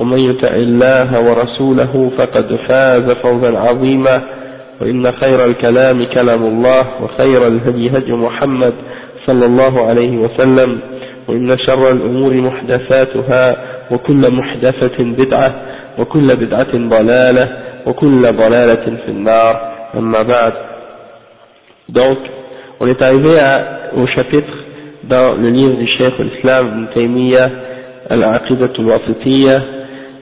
ومن يطع الله ورسوله فقد فاز فوزا عظيما وإن خير الكلام كلام الله وخير الهدي هدي محمد صلى الله عليه وسلم وإن شر الأمور محدثاتها وكل محدثة بدعة وكل بدعة ضلالة وكل ضلالة في النار. أما بعد Donc, on chapitre dans le livre du Cheikh l'Islam Ibn Taymiyyah, Al-Aqidat al-Wasitiyya,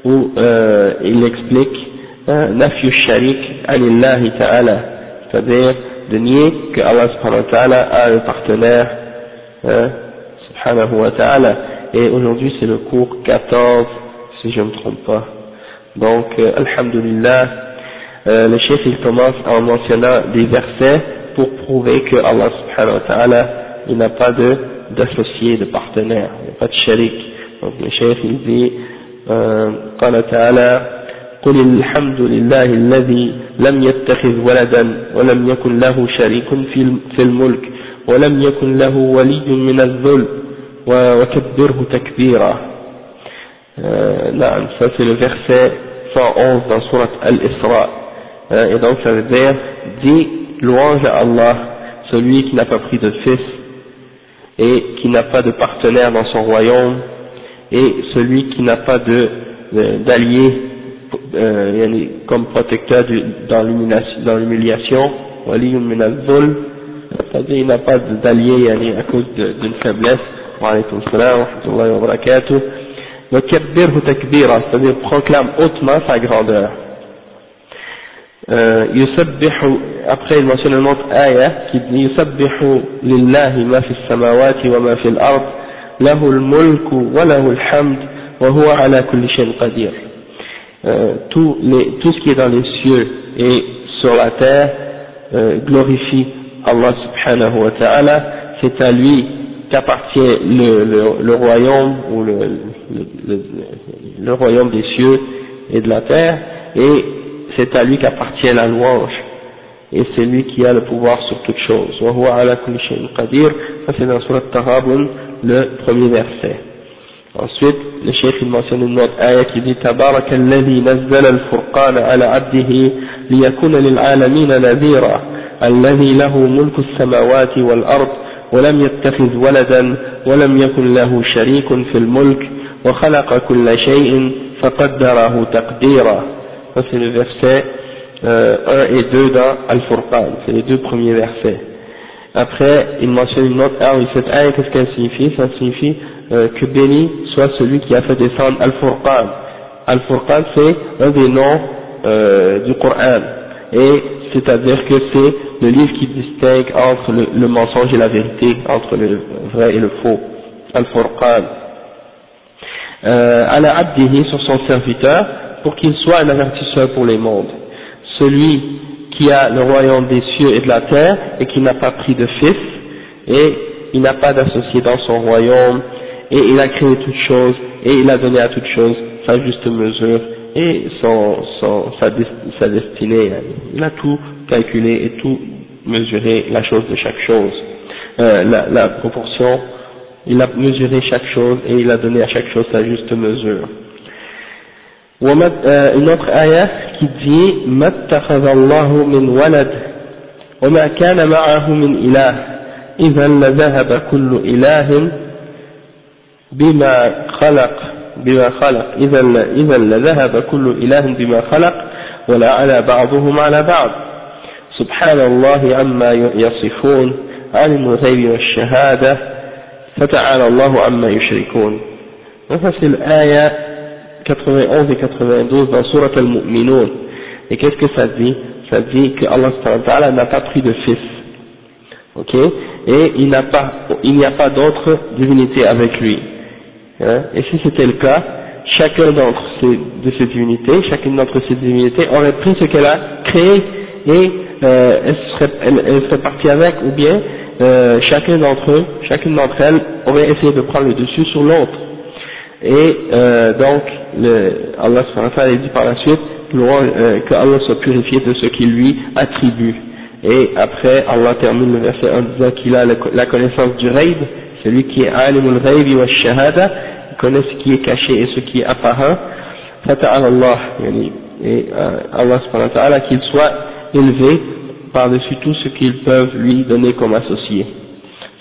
où euh, il explique euh, Nafyu Sharik Ta'ala, c'est-à-dire de nier que Allah subhanahu wa ta'ala a un partenaire, euh, wa ta'ala. Et aujourd'hui c'est le cours 14, si je ne me trompe pas. Donc, euh, Alhamdulillah, le chef il commence en mentionnant des versets pour prouver que Allah subhanahu wa ta'ala il n'a pas de d'associé, de partenaire, il n'y pas de sharik. Donc le chef il dit آه، قال تعالى قل الحمد لله الذي لم يتخذ ولدا ولم يكن له شريك في الملك ولم يكن له ولي من الذل وكبره تكبيرا. آه، نعم ففي الفرس 111 من سورة الإسراء إذا وصل ذلك دي لوانج الله celui qui n'a pas pris de fils et qui n'a pas de partenaire dans son royaume et celui qui n'a pas de d'allié euh, comme protecteur du, dans l'humiliation c'est-à-dire il n'a pas d'allié à cause d'une faiblesse wa alaykum salam wa rahmatullahi wa barakatuh wa kabbirhu takbira c'est-à-dire proclame hautement sa grandeur يسبح après il mentionne une autre ayah qui dit يسبح لله ما في السماوات وما في الأرض له الملك وله الحمد وهو على كل شيء قدير tout, les, tout ce qui est dans les cieux et sur la terre euh, glorifie Allah subhanahu wa ta'ala c'est à lui qu'appartient le, le, le royaume ou le, le, le royaume des cieux et de la terre et c'est à lui qu'appartient la louange et c'est lui qui a le pouvoir sur toute chose. Ça c'est dans Surat Tarabun, le premier verset. Ensuite, le chef il mentionne une autre ayah qui dit تبارك الذي نزل الفرقان على عبده ليكون للعالمين نذيرا الذي له ملك السماوات والأرض ولم يتخذ ولدا ولم يكن له شريك في الملك وخلق كل شيء فقدره تقديرا Ça c'est le verset euh, 1 et 2 dans Al-Furqan, c'est les deux premiers versets. Après, il mentionne une autre ayah, cette ayah, qu'est-ce qu'elle signifie? Ça signifie euh, que béni soit celui qui a fait descendre Al-Furqan. Al-Furqan, c'est un des noms euh, du Coran. Et c'est-à-dire que c'est le livre qui distingue entre le, le, mensonge et la vérité, entre le vrai et le faux. Al-Furqan. Euh, ala abdihi sur son serviteur, pour qu'il soit un avertisseur pour les mondes. Celui qui a le royaume des cieux et de la terre et qui n'a pas pris de fils et il n'a pas d'associé dans son royaume et il a créé toutes choses et il a donné à toutes choses sa juste mesure et son, sa, destinée. Il a tout calculé et tout mesuré la chose de chaque chose, euh, la proportion, il a mesuré chaque chose et il a donné à chaque chose sa juste mesure. Une autre ayah qui dit ما اتخذ الله من ولد وما كان معه من إله إذا لذهب كل إله بما خلق بما خلق إذا إذا لذهب كل إله بما خلق ولا على بعضهم على بعض سبحان الله عما يصفون عالم الغيب والشهادة فتعالى الله عما يشركون c'est l'aya 91 et 92 dans Surat al-Mu'minun. Et qu'est-ce que ça dit? Ça dit que Allah n'a pas pris de fils. Ok? Et il n'a pas il n'y a pas d'autre divinité avec lui. Hein? Et si c'était le cas chacun d'entre ces, de ces divinités chacune d'entre ces divinités aurait pris ce qu'elle a créé et euh, elle, serait, partie avec ou bien euh, chacun d'entre eux chacune d'entre elles aurait essayé de prendre le dessus sur l'autre et euh, donc le, Allah dit par la suite euh, que Allah soit purifié de ce qu'il lui attribue et après, Allah termine le verset en disant qu'il a la connaissance du raid, celui qui est alimul raid wa shahada, il connaît ce qui est caché et ce qui est apparent. Fata'ala Allah, et euh, Allah subhanahu wa qu'il soit élevé par-dessus tout ce qu'ils peuvent lui donner comme associé.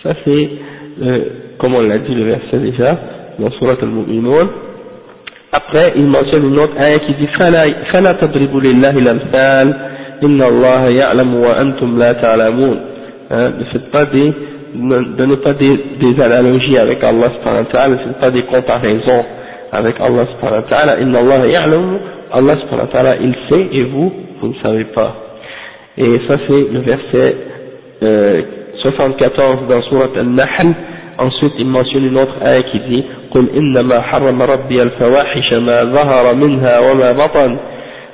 Ça c'est, euh, comme on l'a dit le verset déjà, dans Surat al-Mu'minun. Après, il mentionne une autre ayah qui dit فَلَا تَضْرِبُوا لِلَّهِ الْأَمْثَالِ Inna Allah ya'lamu wa antum la ta'lamun. Hein, ne faites pas des, ne donnez pas des, des analogies avec Allah subhanahu wa ta'ala, ne faites pas des comparaisons avec Allah subhanahu wa ta'ala. Inna Allah ya'lamu, Allah subhanahu wa ta'ala il sait et vous, vous ne savez pas. Et ça c'est le verset euh, 74 dans Surat Al-Nahl. Ensuite, il mentionne une autre ayah qui dit قل إنما حرم ربي الفواحش ما ظهر منها وما بطن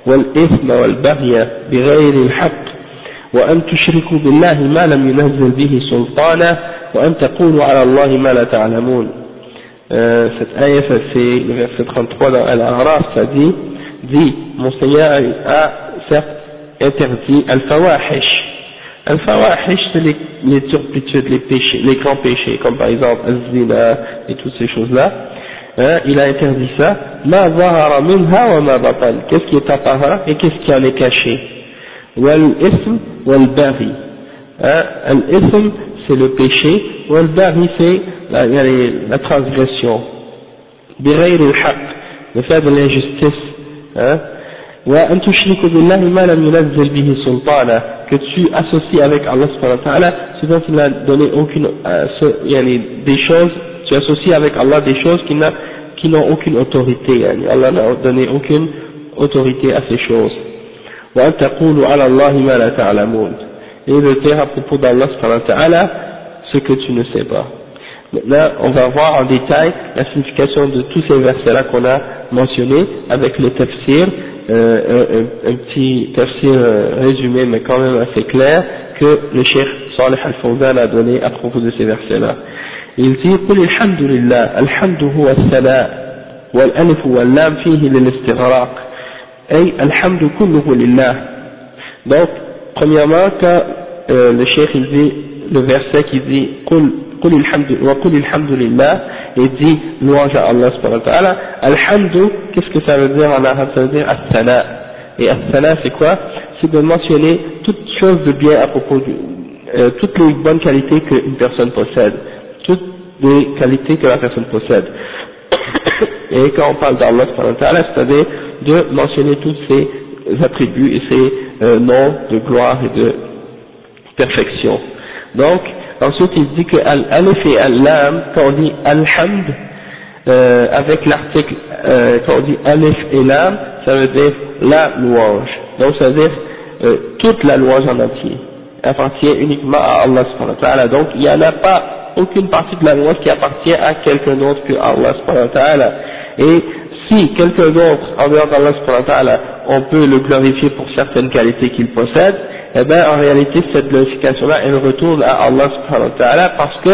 والإثم والبغي بغير الحق وأن تشركوا بالله ما لم ينزل به سلطانا وأن تقولوا على الله ما لا تعلمون euh, cette ayah c'est le verset 33 dans Al-Araf ça dit dit mon Seigneur a certes interdit al-fawahish al-fawahish c'est les, les turpitudes les péchés les grands péchés comme par exemple al-zina et toutes ces choses là hein, il a interdit ça, ma zahara minha wa ma qu'est-ce qui est apparent et qu'est-ce qui en est caché? Wal ism wal bari. Hein, al ism c'est le péché, wal bari c'est la, la transgression. Birayr al haq, le fait de l'injustice. Hein, وأن تشرك بالله ما لم ينزل به سلطانا que tu associes avec Allah subhanahu wa ta'ala ce dont il n'a donné aucune euh, ce, yani, des choses tu associes avec Allah des choses qui n'ont aucune autorité. Allah n'a donné aucune autorité à ces choses. Et de dire à propos d'Allah ce que tu ne sais pas. Maintenant, on va voir en détail la signification de tous ces versets-là qu'on a mentionnés avec le tafsir, euh, un, un, petit tafsir euh, résumé, mais quand même assez clair, que le Cheikh Saleh Al-Fawzan a donné à propos de ces versets-là. Il dit « Qul alhamdulillah, alhamdu huwa al-thala, wal-alif wal-lam fihi lil-istighraq, ay alhamdu kulluhu lillah » Donc, premièrement, quand euh, le Cheikh dit, le verset qui dit « Qul وقل الحمد لله et dit louange à Allah subhanahu wa ta'ala alhamdu qu'est-ce que ça veut dire en arabe ça veut dire as-sana et as-sana c'est quoi c'est de mentionner toutes choses de bien à propos de euh, toutes les bonnes qualités qu'une personne possède toutes les qualités que la personne possède. Et quand on parle d'Allah, c'est-à-dire de mentionner tous ses attributs et ses euh, noms de gloire et de perfection. Donc, ensuite il dit que al-alif et al-lam, quand on dit alhamd, euh, avec l'article, euh, quand on dit alif et lam, ça veut dire la louange. Donc ça veut dire euh, toute la louange en entier appartient uniquement à Allah Donc il n'y en a pas aucune partie de la loi qui appartient à quelqu'un d'autre que Allah Et si quelqu'un d'autre, en dehors d'Allah on peut le glorifier pour certaines qualités qu'il possède, eh bien en réalité cette glorification-là, elle retourne à Allah parce que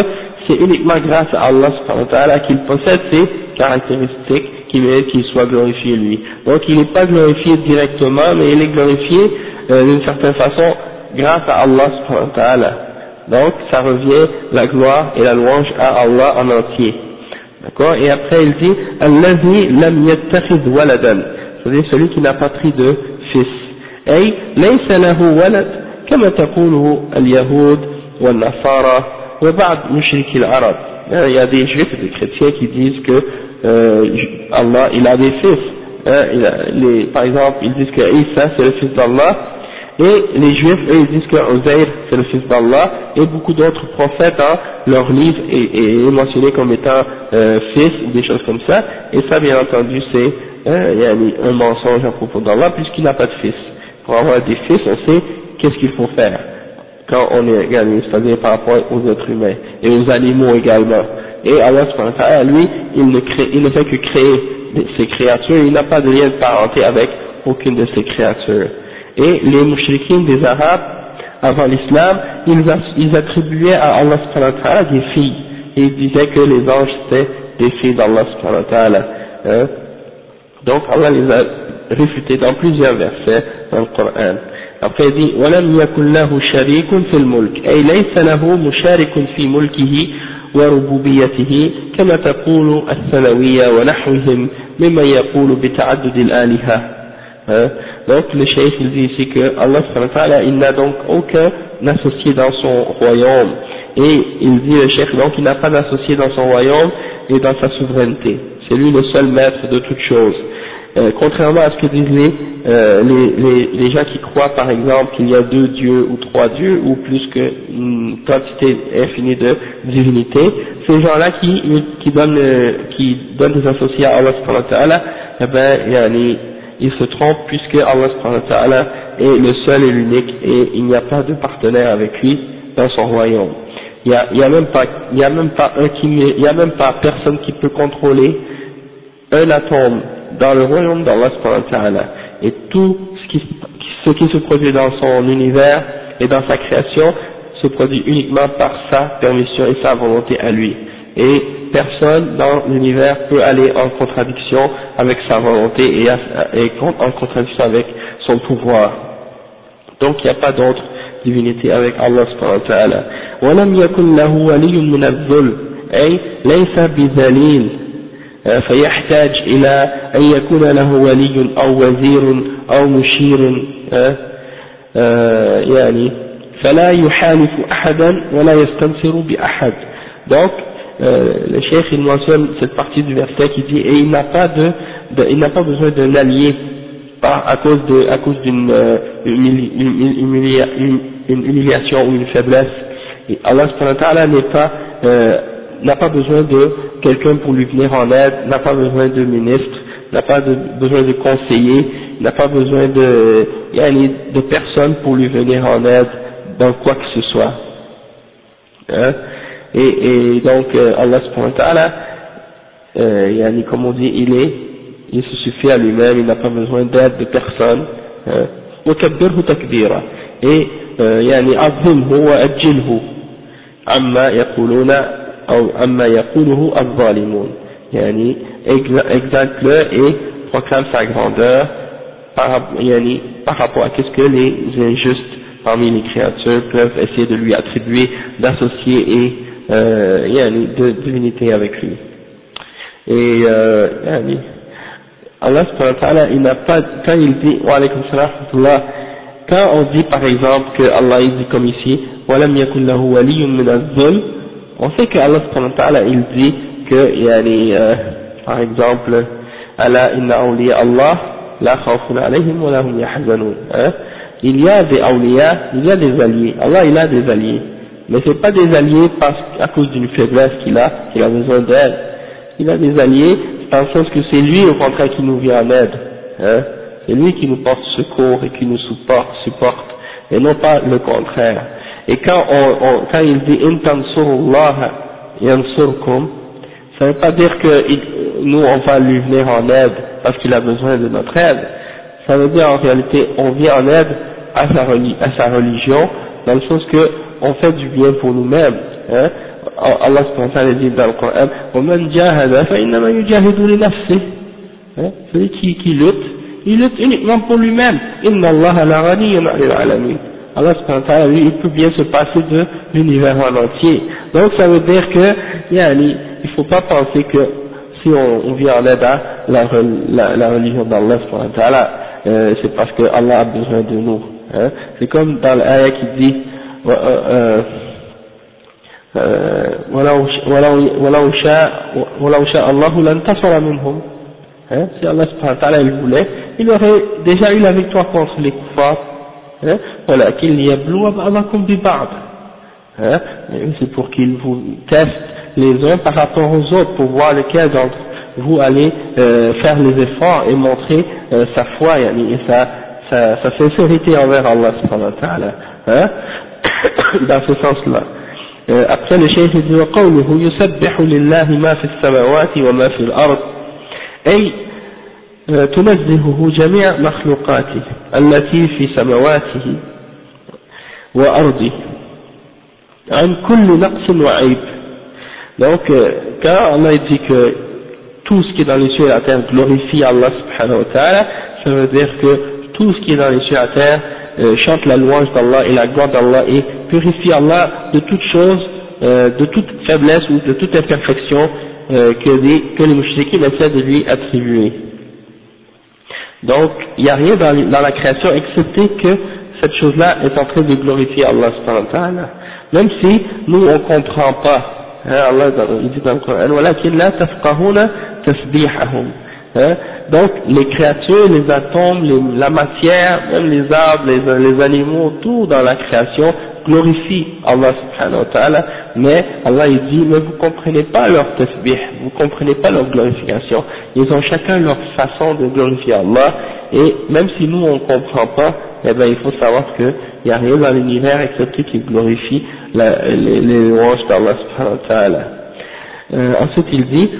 c'est uniquement grâce à Allah qu'il possède ces caractéristiques qui méritent qu'il soit glorifié lui. Donc il n'est pas glorifié directement, mais il est glorifié euh, d'une certaine façon grâce à Allah donc, ça revient la gloire et la louange à Allah en entier. D'accord? Et après, il dit Allazi lam yattakhid waladan. C'est-à-dire celui qui n'a pas pris de fils. أي ليس له ولد كما تقوله اليهود والنصارى وبعض مشركي العرب. Il y a des juifs et des chrétiens qui disent que euh, Allah, il a des fils. Hein, il a, les, par exemple, ils disent que Isa c'est le fils d'Allah Et les juifs, eux, ils disent que Uzair, c'est le fils d'Allah, et beaucoup d'autres prophètes, hein, leur livre est, est mentionné comme étant euh, fils, ou des choses comme ça, et ça, bien entendu, c'est euh, un mensonge à propos d'Allah, puisqu'il n'a pas de fils. Pour avoir des fils, on sait qu'est-ce qu'il faut faire quand on est c'est-à-dire par rapport aux êtres humains, et aux animaux également. Et Allah, lui, il ne, crée, il ne fait que créer ces créatures, il n'a pas de lien de parenté avec aucune de ces créatures. Et les mouchriquins des Arabes, avant l'islam, ils, attribuaient à Allah des filles, ils disaient que les anges étaient des filles d'Allah hein. Donc Allah les a réfutés dans plusieurs versets il dit ولم يكن له شريك في الملك أي ليس له مشارك في ملكه وربوبيته كما تقول الثانوية ونحوهم ممن يقول بتعدد الآلهة? Donc le cheikh il dit ici que Allah il n'a donc aucun associé dans son royaume et il dit le cheikh donc il n'a pas d'associé dans son royaume et dans sa souveraineté c'est lui le seul maître de toutes choses euh, contrairement à ce que disent les, euh, les, les, les, gens qui croient par exemple qu'il y a deux dieux ou trois dieux ou plus qu'une quantité infinie de divinités, ces gens-là qui, qui, donnent, euh, qui donnent des associés à Allah, eh ben, yani, il se trompe puisque Allah est le seul et l'unique et il n'y a pas de partenaire avec lui dans son royaume. Il n'y a, même pas, il y a même pas un qui, il y a même pas personne qui peut contrôler un atome dans le royaume d'Allah et tout ce qui, se produit dans son univers et dans sa création se produit uniquement par sa permission et sa volonté à lui. Et personne dans l'univers peut aller en contradiction avec sa volonté et, en contradiction avec son pouvoir. Donc il n'y a pas d'autre divinité avec Allah subhanahu. فيحتاج إلى أن يكون له ولي أو وزير أو مشير يعني فلا يحالف أحدا ولا يستنصر بأحد euh, le cheikh il mentionne cette partie du verset qui dit et il n'a pas de, de il n'a pas besoin d'un allié par, à cause de à cause d'une euh, une, une, humiliation ou une faiblesse et Allah n'est pas euh, n'a pas besoin de quelqu'un pour lui venir en aide n'a pas besoin de ministre n'a pas de, besoin de conseiller n'a pas besoin de de personne pour lui venir en aide dans quoi que ce soit hein et, et donc euh, Allah subhanahu wa ta'ala, euh, comme on dit, il est, il se suffit à lui-même, il n'a pas besoin d'aide de personne. وكبره تكبيرا et يعني عظمه وأجله عما يقولون أو عما يقوله الظالمون يعني exalte-le et proclame sa grandeur par, yani, par rapport à ce que les injustes parmi les créatures peuvent essayer de lui attribuer, d'associer et euh, yani, de divinité avec lui. Et euh, yani, Allah il n'a pas, quand il dit, wa alaykum salam, quand on dit par exemple que Allah il dit comme ici, وَلَمْ يَكُنْ لَهُ وَلِيٌّ مِنَ الظُّلْمِ on sait que Allah il dit que, yani, euh, par exemple, Allah inna awliya Allah, la khawfun alayhim wa yahzanun. Hein? Il y a des awliya, il y a des alliés. Allah il a des alliés mais ce pas des alliés parce, à cause d'une faiblesse qu'il a, qu'il a besoin d'aide. Il a des alliés dans le sens que c'est lui au contraire qui nous vient en aide. Hein? C'est lui qui nous porte secours et qui nous supporte, supporte et non pas le contraire. Et quand, on, quand il dit « intansurullah yansurkum », ça ne veut pas dire que nous on va lui venir en aide parce qu'il a besoin de notre aide. Ça veut dire en réalité on vient en aide à sa, à sa religion dans le sens que on fait du bien pour nous-mêmes. Hein. Allah subhanahu dit dans le Coran, وَمَنْ جَاهَدَ فَإِنَّمَا يُجَاهِدُ لِنَفْسِهِ hein? Celui qui, qui lutte, il lutte uniquement pour lui-même. إِنَّ اللَّهَ لَغَنِيٌّ عَنِ الْعَالَمِينَ Allah subhanahu lui, il peut bien se passer de l'univers en entier. Donc ça veut dire que, yani, il ne faut pas penser que si on, on vient en aide à la, la, la religion d'Allah subhanahu euh, c'est parce que Allah a besoin de nous. Hein. C'est comme dans l'ayah qui dit, ولو ولو شاء ولو شاء الله لانتصر منهم hein, si Allah subhanahu wa ta'ala il voulait il aurait déjà eu la victoire contre les kuffars hein, ولكن ليبلو بعضكم ببعض hein, c'est pour qu'il vous teste les uns par rapport aux autres pour voir lequel d'entre vous allez euh, faire les efforts et montrer euh, sa foi et sa, sa, sa sincérité envers Allah subhanahu wa ta'ala hein, dans ce sens-là euh, après le cheikh dit وقوله يسبح لله ما في السماوات وما في الأرض أي تنزهه جميع مخلوقاته التي في سماواته وأرضه عن كل نقص وعيب donc quand Allah dit que tout ce qui est dans les cieux et la terre glorifie Allah subhanahu wa ta'ala ça veut dire que tout ce qui est dans les cieux et la terre euh, chante la louange d'Allah et la gloire d'Allah et purifie Allah de toute chose, euh, de toute faiblesse ou de toute imperfection euh, que, des, que les mouchriquins essaient de lui attribuer. Donc, il n'y a rien dans, la création excepté que cette chose-là est en train de glorifier Allah Même si nous, on ne comprend pas. Hein, Allah dit dans le Coran, hein? Donc, les créatures, les atomes, la matière, même les arbres, les animaux, tout dans la création, glorifie Allah subhanahu wa ta'ala, mais Allah il dit, mais vous comprenez pas leur tasbih, vous comprenez pas leur glorification, ils ont chacun leur façon de glorifier Allah, et même si nous on comprend pas, eh ben il faut savoir qu'il n'y a rien dans l'univers excepté qui glorifie la, les, les louanges d'Allah subhanahu wa ta'ala. Euh, ensuite il dit,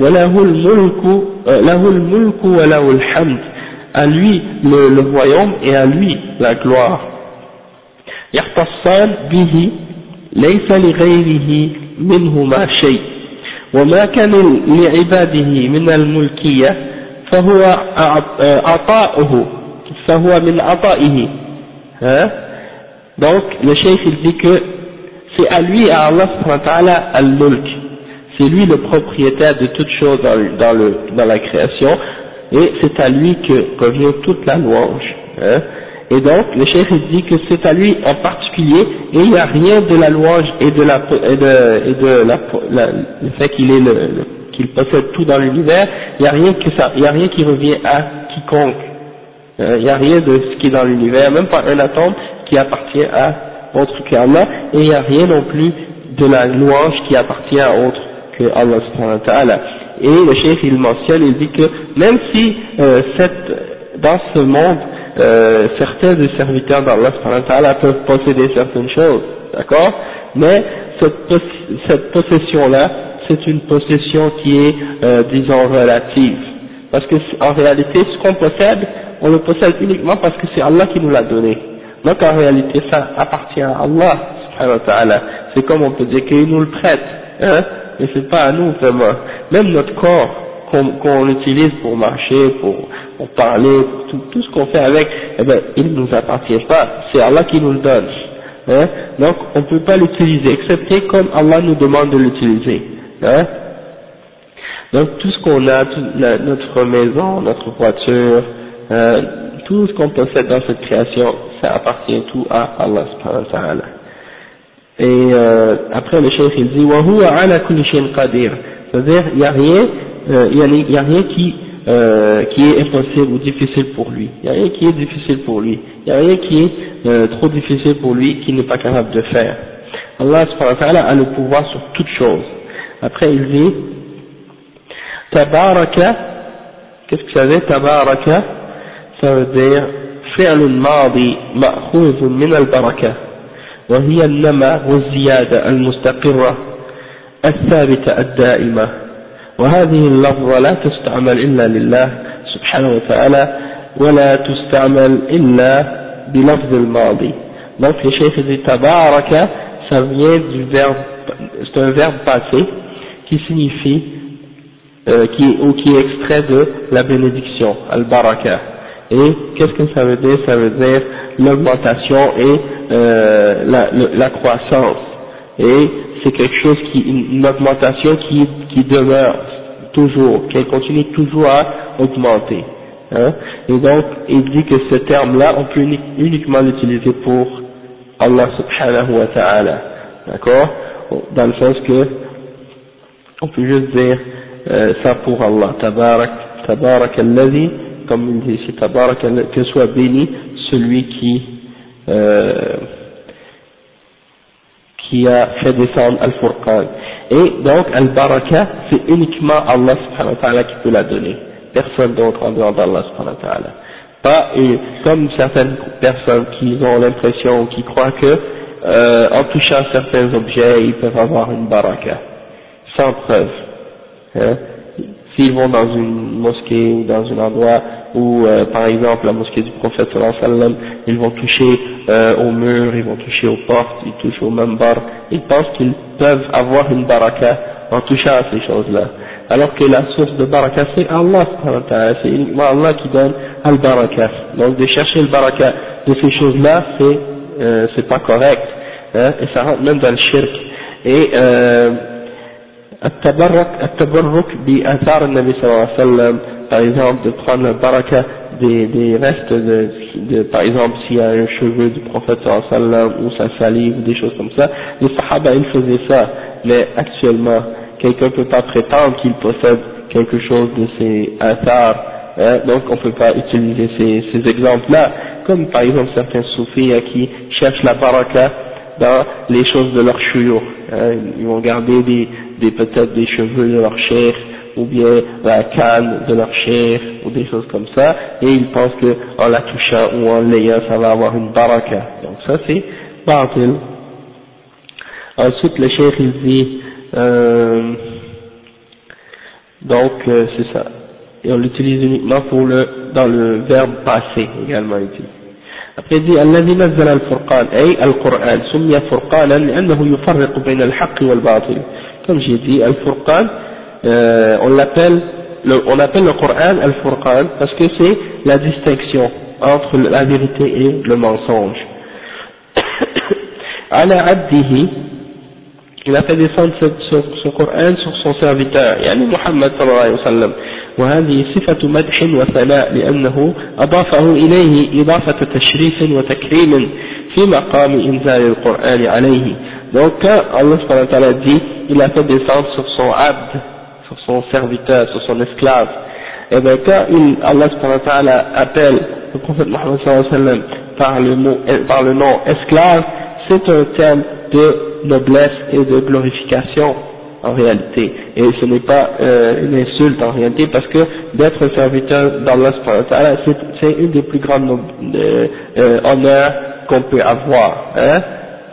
وله الملك له الملك وله الحمد à lui le, le royaume et à lui la gloire يختصان به ليس لغيره منهما شيء وما كان لعباده من الملكية فهو عطاؤه فهو من عطائه ها donc le cheikh il dit que c'est à lui à Allah subhanahu wa ta'ala al-mulk c'est lui le propriétaire de toutes choses dans, dans, le, dans la création, et c'est à lui que revient toute la louange. Hein. Et donc, le chef dit que c'est à lui en particulier, et il n'y a rien de la louange et de la, et de, et de la, le fait qu'il est le, qu'il possède tout dans l'univers, il n'y a rien que ça, il n'y a rien qui revient à quiconque. Hein. Il n'y a rien de ce qui est dans l'univers, même pas un atome qui appartient à autre qu'Allah, et il n'y a rien non plus de la louange qui appartient à autre que Allah subhanahu wa ta'ala. Et le chef il mentionne, il dit que même si euh, cette, dans ce monde, euh, certains des serviteurs d'Allah peuvent posséder certaines choses, d'accord? Mais cette, possession-là, c'est une possession qui est, euh, disons, relative. Parce que en réalité, ce qu'on possède, on le possède uniquement parce que c'est Allah qui nous l'a donné. Donc en réalité, ça appartient à Allah. C'est comme on peut dire qu'il nous le prête. Hein? Mais c'est pas à nous vraiment. Même notre corps qu'on utilise pour marcher, pour, pour parler, tout, tout ce qu'on fait avec, eh ben, il ne nous appartient pas, c'est Allah qui nous le donne. Hein? Donc on ne peut pas l'utiliser, excepté comme Allah nous demande de l'utiliser. Hein? Donc tout ce qu'on a, notre maison, notre voiture, euh, tout ce qu'on possède dans cette création, ça appartient tout à Allah subhanahu wa. Et euh, après le chef il dit « Wa huwa ala kulli qadir » c'est-à-dire il n'y a rien, euh, y a rien qui euh, qui est impossible ou difficile pour lui il n'y a rien qui est difficile pour lui il n'y a rien qui est euh, trop difficile pour lui qu'il n'est pas capable de faire Allah subhanahu wa ta'ala a le pouvoir sur toute chose après il dit tabaraka qu'est-ce que ça veut dire tabaraka ça veut dire فعل ماضي مأخوذ من البركة وهي النمى والزيادة المستقرة الثابتة الدائمة وهذه اللفظة لا تستعمل إلا لله سبحانه وتعالى ولا تستعمل إلا بلفظ الماضي donc le chef dit tabaraka ça vient du verbe c'est un verbe passé qui signifie euh, qui, ou qui est extrait de la bénédiction al-baraka et qu'est-ce que ça veut dire ça veut dire l'augmentation et euh, la, la, croissance. Et c'est quelque chose qui, une augmentation qui, qui demeure toujours, qui continue toujours à augmenter. Hein. Et donc, il dit que ce terme-là, on peut uniquement l'utiliser pour Allah subhanahu wa ta'ala. D'accord? Dans le sens que, on peut juste dire euh, ça pour Allah. Tabarak, tabarak comme il dit ici, tabarak, que soit béni celui qui euh, qui a fait descendre Al-Furqan. Et donc, Al-Baraka, c'est uniquement Allah subhanahu wa ta'ala qui peut la donner. Personne d'autre en dehors d'Allah subhanahu wa ta'ala. Pas comme certaines personnes qui ont l'impression, qui croient que, euh, en touchant certains objets, ils peuvent avoir une baraka. Sans preuve. Hein. S'ils vont dans une mosquée ou dans un endroit où, euh, par exemple, la mosquée du prophète sallallahu alayhi wa sallam, ils vont toucher euh, au mur, ils vont toucher aux portes, ils touchent au mambar, ils pensent qu'ils peuvent avoir une baraka en touchant à ces choses-là. Alors que la source de baraka, c'est Allah, c'est uniquement Allah qui donne al-baraka. Donc de chercher le baraka de ces choses-là, c'est euh, c'est pas correct, hein, et ça rentre même dans le shirk. Et euh, التبرك التبرك بآثار النبي صلى الله عليه وسلم par exemple de prendre le baraka des, des restes de, de, par exemple s'il y a un cheveu du prophète sallam ou sa salive ou des choses comme ça, les sahaba ils faisaient ça, mais actuellement quelqu'un peut pas prétendre qu'il possède quelque chose de ces athars, hein, donc on peut pas utiliser ces, ces exemples-là, comme par exemple certains soufis hein, qui cherchent la baraka dans les choses de leur chouyour, hein, ils vont garder des, des peut-être des cheveux de leur chair ou bien la canne de leur chair, ou des choses comme ça, et ils pensent qu'en la touchant ou en l'ayant, ça va avoir une baraka. Donc ça c'est batil. Ensuite le cheikh il dit, euh, donc euh, c'est ça, et on l'utilise uniquement pour le, dans le verbe passé également ici. Après il dit الذي نزل الفرقان أي القرآن سمي فرقانا لأنه يفرق بين الحق والباطل comme j'ai dit الفرقان euh, on l'appelle on appelle le Coran Al-Furqan parce que c'est la distinction entre la vérité et le mensonge. Ala abdihi, il a fait descendre ce, ce, ce Coran sur son serviteur, يعني محمد صلى الله عليه وسلم وهذه صفة مدح وثناء لأنه أضافه إليه إضافة تشريف وتكريم في مقام إنزال القرآن عليه donc quand Allah subhanahu wa ta'ala dit il a fait descendre sur son abd sur son serviteur, sur son esclave. Et bien quand il, Allah appelle le prophète Mohammed par le, mot, par le nom esclave, c'est un terme de noblesse et de glorification en réalité. Et ce n'est pas euh, une insulte en réalité parce que d'être serviteur d'Allah c'est une des plus grandes euh, honneurs qu'on peut avoir. Hein.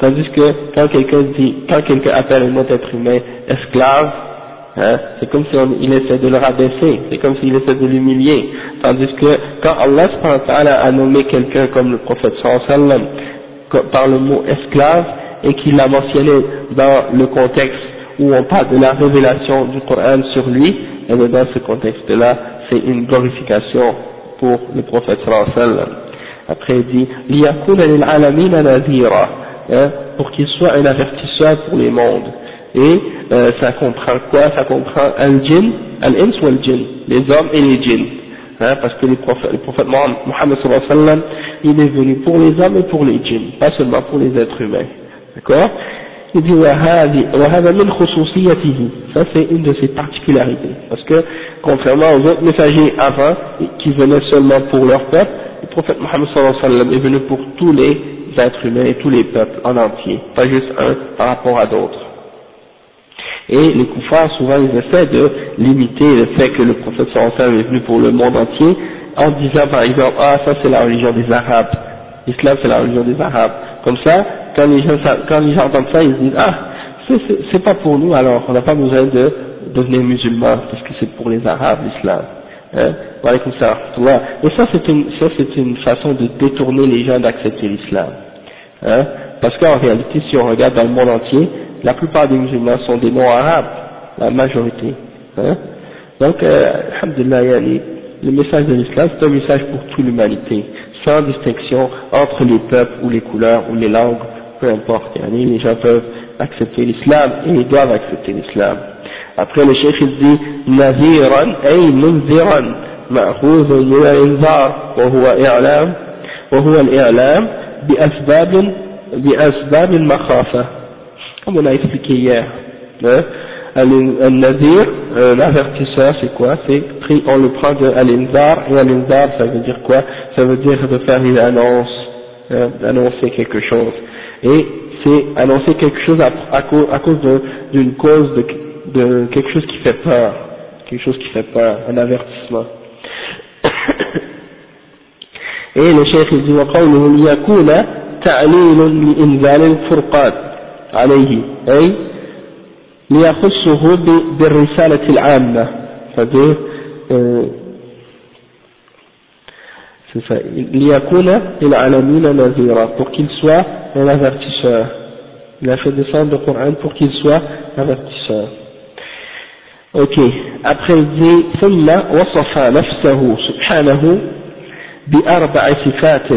Tandis que quand quelqu'un dit, quand quelqu'un appelle un autre être humain esclave, Hein, c'est comme si il essaie de le rabaisser, c'est comme s'il essaie de l'humilier. Tandis que quand Allah a nommé quelqu'un comme le prophète sallam par le mot esclave et qu'il l'a mentionné dans le contexte où on parle de la révélation du Coran sur lui, et dans ce contexte-là, c'est une glorification pour le prophète sallam. Après il dit, hein, pour qu'il soit un avertisseur pour les mondes et euh, ça comprend quoi? Ça comprend al-jinn, al-ins ou al-jinn, les hommes et les djinns. Hein, parce que le prophète, Mohammed sallam, il est venu pour les hommes et pour les djinns, pas seulement pour les êtres humains. D'accord? Il dit ça c'est une de ses particularités, parce que contrairement aux autres messagers avant, qui venaient seulement pour leur peuple, le prophète Mohammed sallam est venu pour tous les êtres humains et tous les peuples en entier, pas juste un par rapport à d'autres. Et les koufars, souvent, ils essaient de limiter le fait que le prophète sallallahu est venu pour le monde entier, en disant par exemple, ah ça c'est la religion des Arabes, l'islam c'est la religion des Arabes. Comme ça, quand les gens, quand les gens entendent ça, ils disent, ah, c'est pas pour nous alors, on n'a pas besoin de devenir musulman, parce que c'est pour les Arabes l'islam. Hein? Et ça c'est une, ça c'est une façon de détourner les gens d'accepter l'islam. Hein? Parce qu'en réalité, si on regarde dans le monde entier, la plupart des musulmans sont des non-arabes, la majorité. Hein. Donc, euh, alhamdulillah, le message de l'islam, c'est un message pour toute l'humanité, sans distinction entre les peuples ou les couleurs ou les langues, peu importe. les gens peuvent accepter l'islam et ils doivent accepter l'islam. Après, le chef il dit, نذيرا أي منذرا مأخوذ من الإنذار وهو إعلام وهو الإعلام بأسباب بأسباب المخافة comme on a expliqué hier. Hein, un nazir, euh, l'avertisseur, c'est quoi C'est on le prend de al-inzar, et al-inzar, ça veut dire quoi Ça veut dire de faire une annonce, euh, d'annoncer quelque chose. Et c'est annoncer quelque chose à, à, cause d'une cause de, de quelque chose qui fait peur, quelque chose qui fait peur, un avertissement. et le chef il dit وقوله ليكون تعليل لإنزال الفرقان عليه أي ليخصه بالرسالة العامة c'est-à-dire c'est ça ليكون للعالمين نذيرا pour qu'il soit un avertisseur il a fait descendre le Coran pour qu'il soit avertisseur ok après il dit ثم وصف نفسه سبحانه بأربع صفات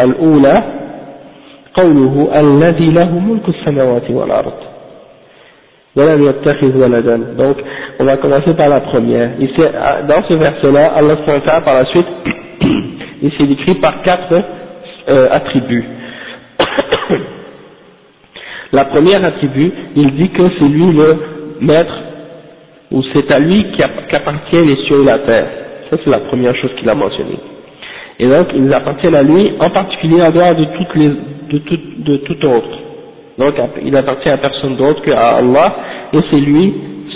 الأولى قوله الذي له ملك السماوات والأرض Donc, on va commencer par la première. Ici, dans ce verset-là, Allah par la suite, il s'est décrit par quatre euh, attributs. la première attribut, il dit que c'est lui le maître, ou c'est à lui qu'appartient les cieux et la terre. Ça, c'est la première chose qu'il a mentionné. Et donc, ils appartiennent à lui, en particulier en dehors de, toutes les, de, tout, de tout autre. Donc il appartient à personne d'autre qu'à Allah et c'est lui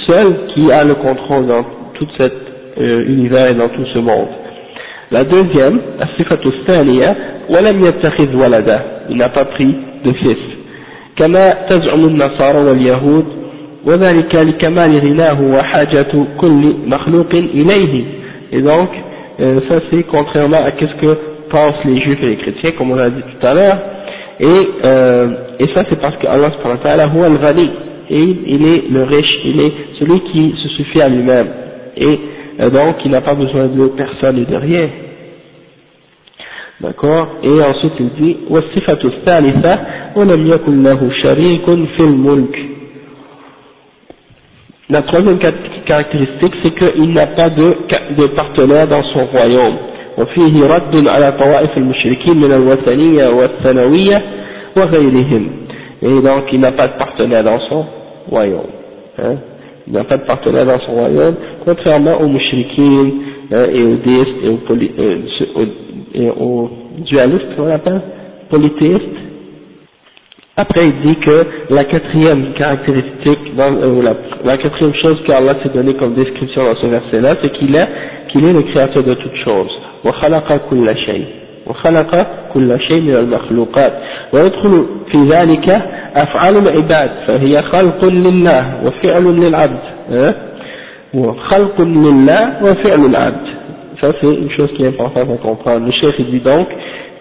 seul qui a le contrôle dans tout cet euh, univers et dans tout ce monde. La deuxième, الصفة الثانية ولم يتخذ ولدا il n'a pas pris de fils كما تزعم النصارى واليهود وذلك لكمال غناه وحاجة كل مخلوق إليه et donc euh, ça c'est contrairement à ce que pensent les juifs et les chrétiens comme on l'a dit tout à l'heure et, euh, et ça c'est parce que Allah subhanahu wa et il est le riche, il est celui qui se suffit à lui-même et euh, donc il n'a pas besoin de personne et de rien. D'accord Et ensuite il dit وَالصِّفَةُ الثَّالِثَةُ وَلَمْ يَكُنْ لَهُ شَرِيكٌ فِي الْمُلْكِ La troisième caractéristique c'est qu'il n'a pas de, de partenaire dans son royaume. وفيه رد على طوائف المشركين من الوثنية والثانوية وغيرهم et donc il n'a pas de partenaire dans son royaume hein il n'a pas de partenaire dans son royaume contrairement aux mushrikin hein, et aux déistes et aux, poly, euh, et aux dualistes comment on appelle polythéistes après il dit que la quatrième caractéristique dans, euh, la, la quatrième chose qu'Allah s'est donné comme description dans ce verset là c'est qu'il est qu'il est le créateur de toutes choses وخلق كل شيء وخلق كل شيء من المخلوقات ويدخل في ذلك أفعال العباد فهي خلق لله وفعل للعبد وخلق لله وفعل العبد ça c'est une chose qui est importante à comprendre le chef dit donc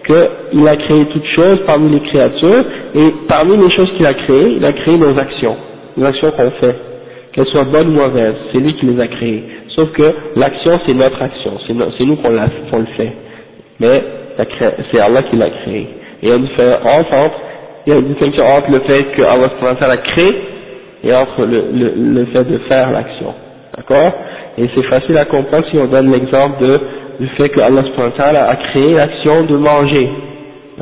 qu'il a créé toutes choses parmi les créatures et parmi les choses qu'il a créées il a créé nos actions les actions qu'on fait qu'elles soient bonnes ou mauvaises c'est lui qui les a créées Sauf que l'action c'est notre action, c'est nous qu'on le fait. Mais c'est Allah qui l'a créé. Et il y a une différence entre, il y a une distinction entre le fait que Allah l'a créé et entre le, le, le fait de faire l'action. D'accord? Et c'est facile à comprendre si on donne l'exemple du fait que Allah a créé l'action de manger,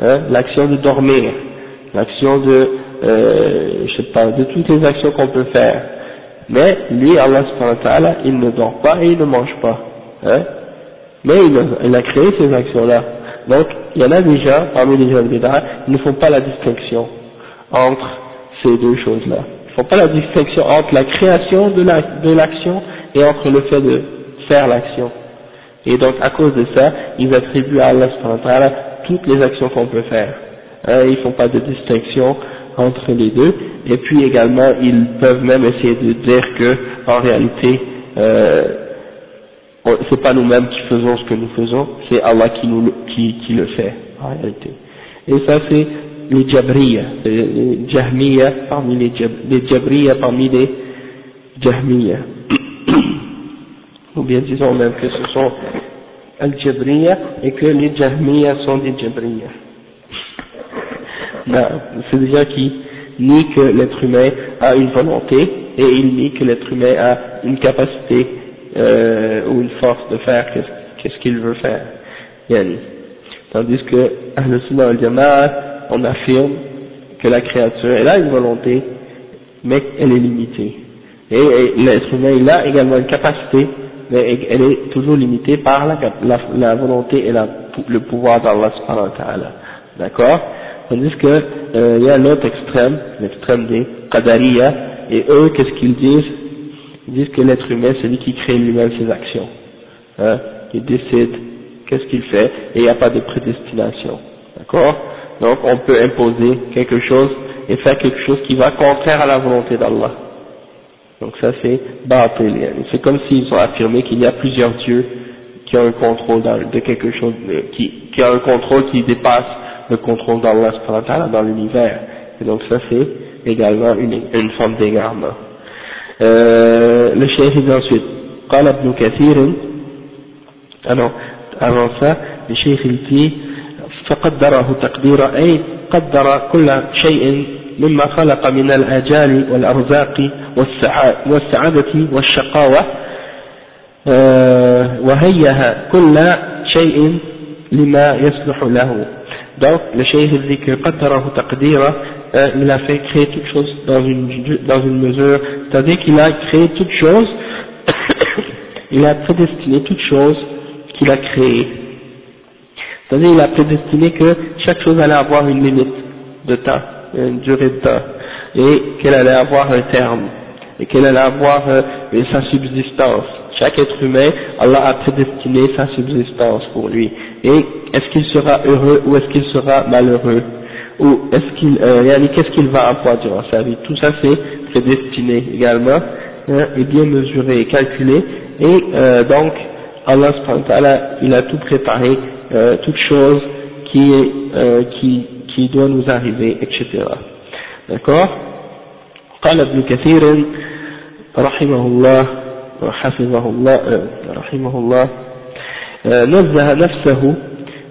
hein, l'action de dormir, l'action de, euh, je sais pas, de toutes les actions qu'on peut faire. Mais lui, Allah subhanahu il ne dort pas et il ne mange pas. Hein Mais il, a créé ces actions-là. Donc, il y en a déjà, parmi les gens de ils ne font pas la distinction entre ces deux choses-là. Ils ne font pas la distinction entre la création de l'action la, et entre le fait de faire l'action. Et donc, à cause de ça, ils attribuent à Allah subhanahu toutes les actions qu'on peut faire. Hein, ils ne font pas de distinction entre les deux, et puis également ils peuvent même essayer de dire que en réalité euh, c'est pas nous-mêmes qui faisons ce que nous faisons, c'est Allah qui le fait en réalité. Et ça c'est les Jabriya, les Jahmiya parmi les, les Jabriya parmi les Jahmiya. Ou bien disons même que ce sont Al-Jabriya et que les Jahmiya sont des Jabriya c'est des gens qui nient que l'être humain a une volonté et il nie que l'être humain a une capacité euh, ou une force de faire qu'est-ce qu'il veut faire. Tandis que Ahl-Sunnah al on affirme que la créature, elle a une volonté, mais elle est limitée. Et, l'être humain, il a également une capacité, mais elle est toujours limitée par la, volonté et le pouvoir d'Allah subhanahu wa. D'accord? Tandis que, euh, il y a l'autre extrême, l'extrême des Qadariya, et eux, qu'est-ce qu'ils disent? Ils disent que l'être humain, c'est lui qui crée lui-même ses actions. Hein? Il décide qu'est-ce qu'il fait, et il n'y a pas de prédestination. D'accord? Donc on peut imposer quelque chose et faire quelque chose qui va contraire à la volonté d'Allah. Donc ça c'est Baatil. C'est comme s'ils ont affirmé qu'il y a plusieurs dieux qui ont un contrôle de quelque chose, qui, qui a un contrôle qui dépasse le contrôle d'Allah dans l'univers. Et donc ça c'est également une, une forme d'égarement. Euh, le chef dit ensuite, قال ابن كثير ah non, avant ça, le chef il dit فقدره تقدير أي قدر كل شيء مما خلق من الآجال والأرزاق والسعادة والشقاوة وهيها كل شيء لما يصلح له donc, le cheikh dit que Qatarahu Taqdira, euh, il a fait créer toute chose dans une, mesure, c'est-à-dire qu'il a créé toute chose, il a prédestiné toute chose qu'il a créée. C'est-à-dire il a prédestiné que chaque chose allait avoir une limite de temps, une durée de temps, et qu'elle allait avoir un terme, et qu'elle allait avoir euh, sa subsistance. Chaque être humain, Allah a prédestiné sa subsistance pour lui. Et est-ce qu'il sera heureux ou est-ce qu'il sera malheureux Ou est-ce qu'il, euh, qu'est-ce qu'il va avoir durant sa vie Tout ça c'est prédestiné également, hein, et bien mesuré et calculé. Et euh, donc, Allah il a tout préparé euh, toute chose qui, est, euh, qui, qui doit nous arriver, etc. D'accord قال ابن كثير رحمه الله وحفظه الله رحمه الله. نزه نفسه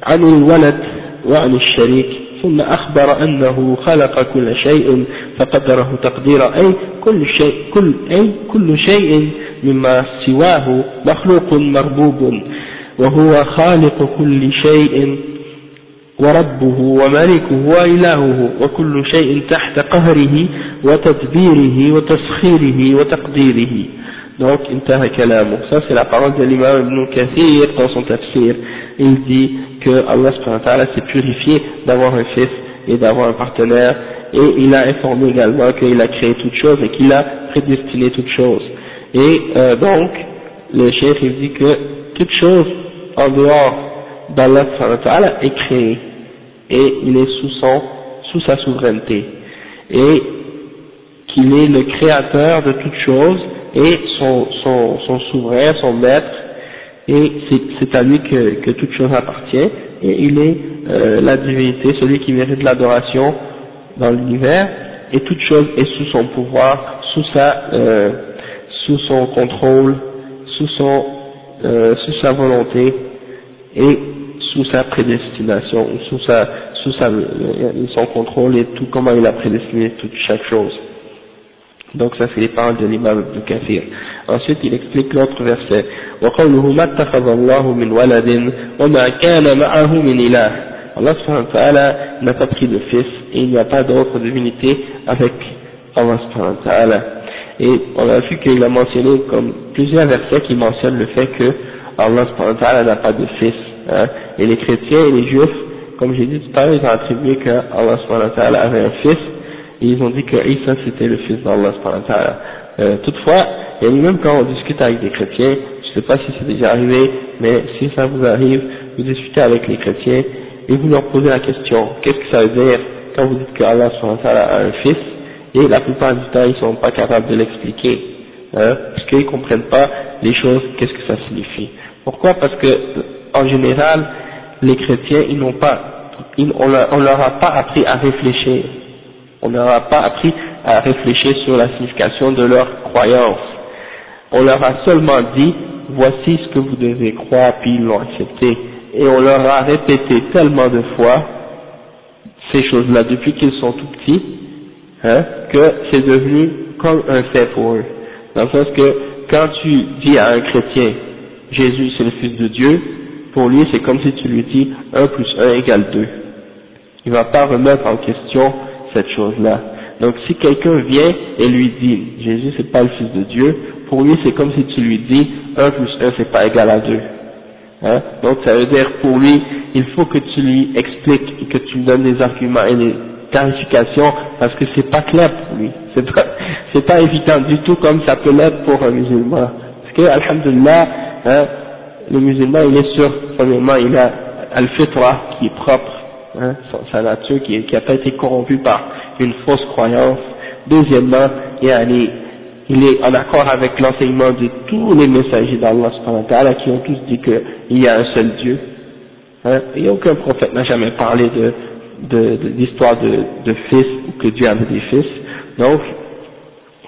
عن الولد وعن الشريك ثم أخبر أنه خلق كل شيء فقدره تقدير. أي كل شيء كل أي كل شيء مما سواه مخلوق مربوب وهو خالق كل شيء وربه وملكه وإلهه وكل شيء تحت قهره وتدبيره وتسخيره وتقديره. Donc, intaha kalam. Ça, c'est la parole de l'imam Ibn dans son tafsir. Il dit que Allah subhanahu s'est purifié d'avoir un fils et d'avoir un partenaire, et il a informé également qu'il a créé toutes choses et qu'il a prédestiné toutes choses. Et euh, donc, le chef il dit que toute chose en dehors d'Allah subhanahu est créée, et il est sous son, sous sa souveraineté, et qu'il est le créateur de toutes choses, et son, son, son souverain, son maître et c'est à lui que, que toute chose appartient et il est euh, la divinité, celui qui mérite l'adoration dans l'univers et toute chose est sous son pouvoir, sous sa, euh, sous son contrôle, sous son, euh, sous sa volonté et sous sa prédestination, sous sa, sous sa, son contrôle et tout comment il a prédestiné toute chaque chose. Donc ça c'est les paroles de l'imam Ibn Kathir. Ensuite il explique l'autre verset. وقوله ما اتخذ الله من ولد وما كان معه من إله. Allah subhanahu wa ta'ala n'a pas pris de fils et il n'y a pas d'autre divinité avec Allah subhanahu wa ta'ala. Et on a vu qu'il a mentionné comme plusieurs versets qui mentionnent le fait que Allah n'a pas de fils. Hein. Et les chrétiens et les juifs, comme j'ai dit tout à l'heure, ils ont attribué que Allah avait un fils, et ils ont dit que Isa c'était le fils d'Allah euh, toutefois, et même quand on discute avec des chrétiens, je ne sais pas si c'est déjà arrivé, mais si ça vous arrive, vous discutez avec les chrétiens, et vous leur posez la question, qu'est-ce que ça veut dire quand vous dites que Allah a un fils, et la plupart du temps ils sont pas capables de l'expliquer, hein, parce qu'ils comprennent pas les choses, qu'est-ce que ça signifie. Pourquoi? Parce que en général, les chrétiens, ils n'ont pas, on, leur, leur a pas appris à réfléchir. On leur a pas appris à réfléchir sur la signification de leur croyance. On leur a seulement dit, voici ce que vous devez croire, puis ils l'ont accepté. Et on leur a répété tellement de fois ces choses-là depuis qu'ils sont tout petits, hein, que c'est devenu comme un fait pour eux. Dans le sens que quand tu dis à un chrétien, Jésus c'est le Fils de Dieu, pour lui c'est comme si tu lui dis 1 plus 1 égale 2. Il ne va pas remettre en question cette chose-là. Donc si quelqu'un vient et lui dit Jésus c'est pas le fils de Dieu, pour lui c'est comme si tu lui dis 1 plus 1 c'est pas égal à 2. Hein? Donc ça veut dire pour lui, il faut que tu lui expliques et que tu lui donnes des arguments et des clarifications parce que c'est pas clair pour lui. C'est pas, pas évident du tout comme ça peut l'être pour un musulman. Parce que, alhamdulillah, hein, le musulman il est sûr, premièrement il a al-fitra qui est propre, hein, sa nature qui n'a pas été corrompue par une fausse croyance. Deuxièmement, il, est en accord avec l'enseignement de tous les messagers d'Allah qui ont tous dit qu'il y a un seul Dieu. Hein, et aucun prophète n'a jamais parlé de d'histoire de, de, de, fils ou que Dieu avait des fils. Donc,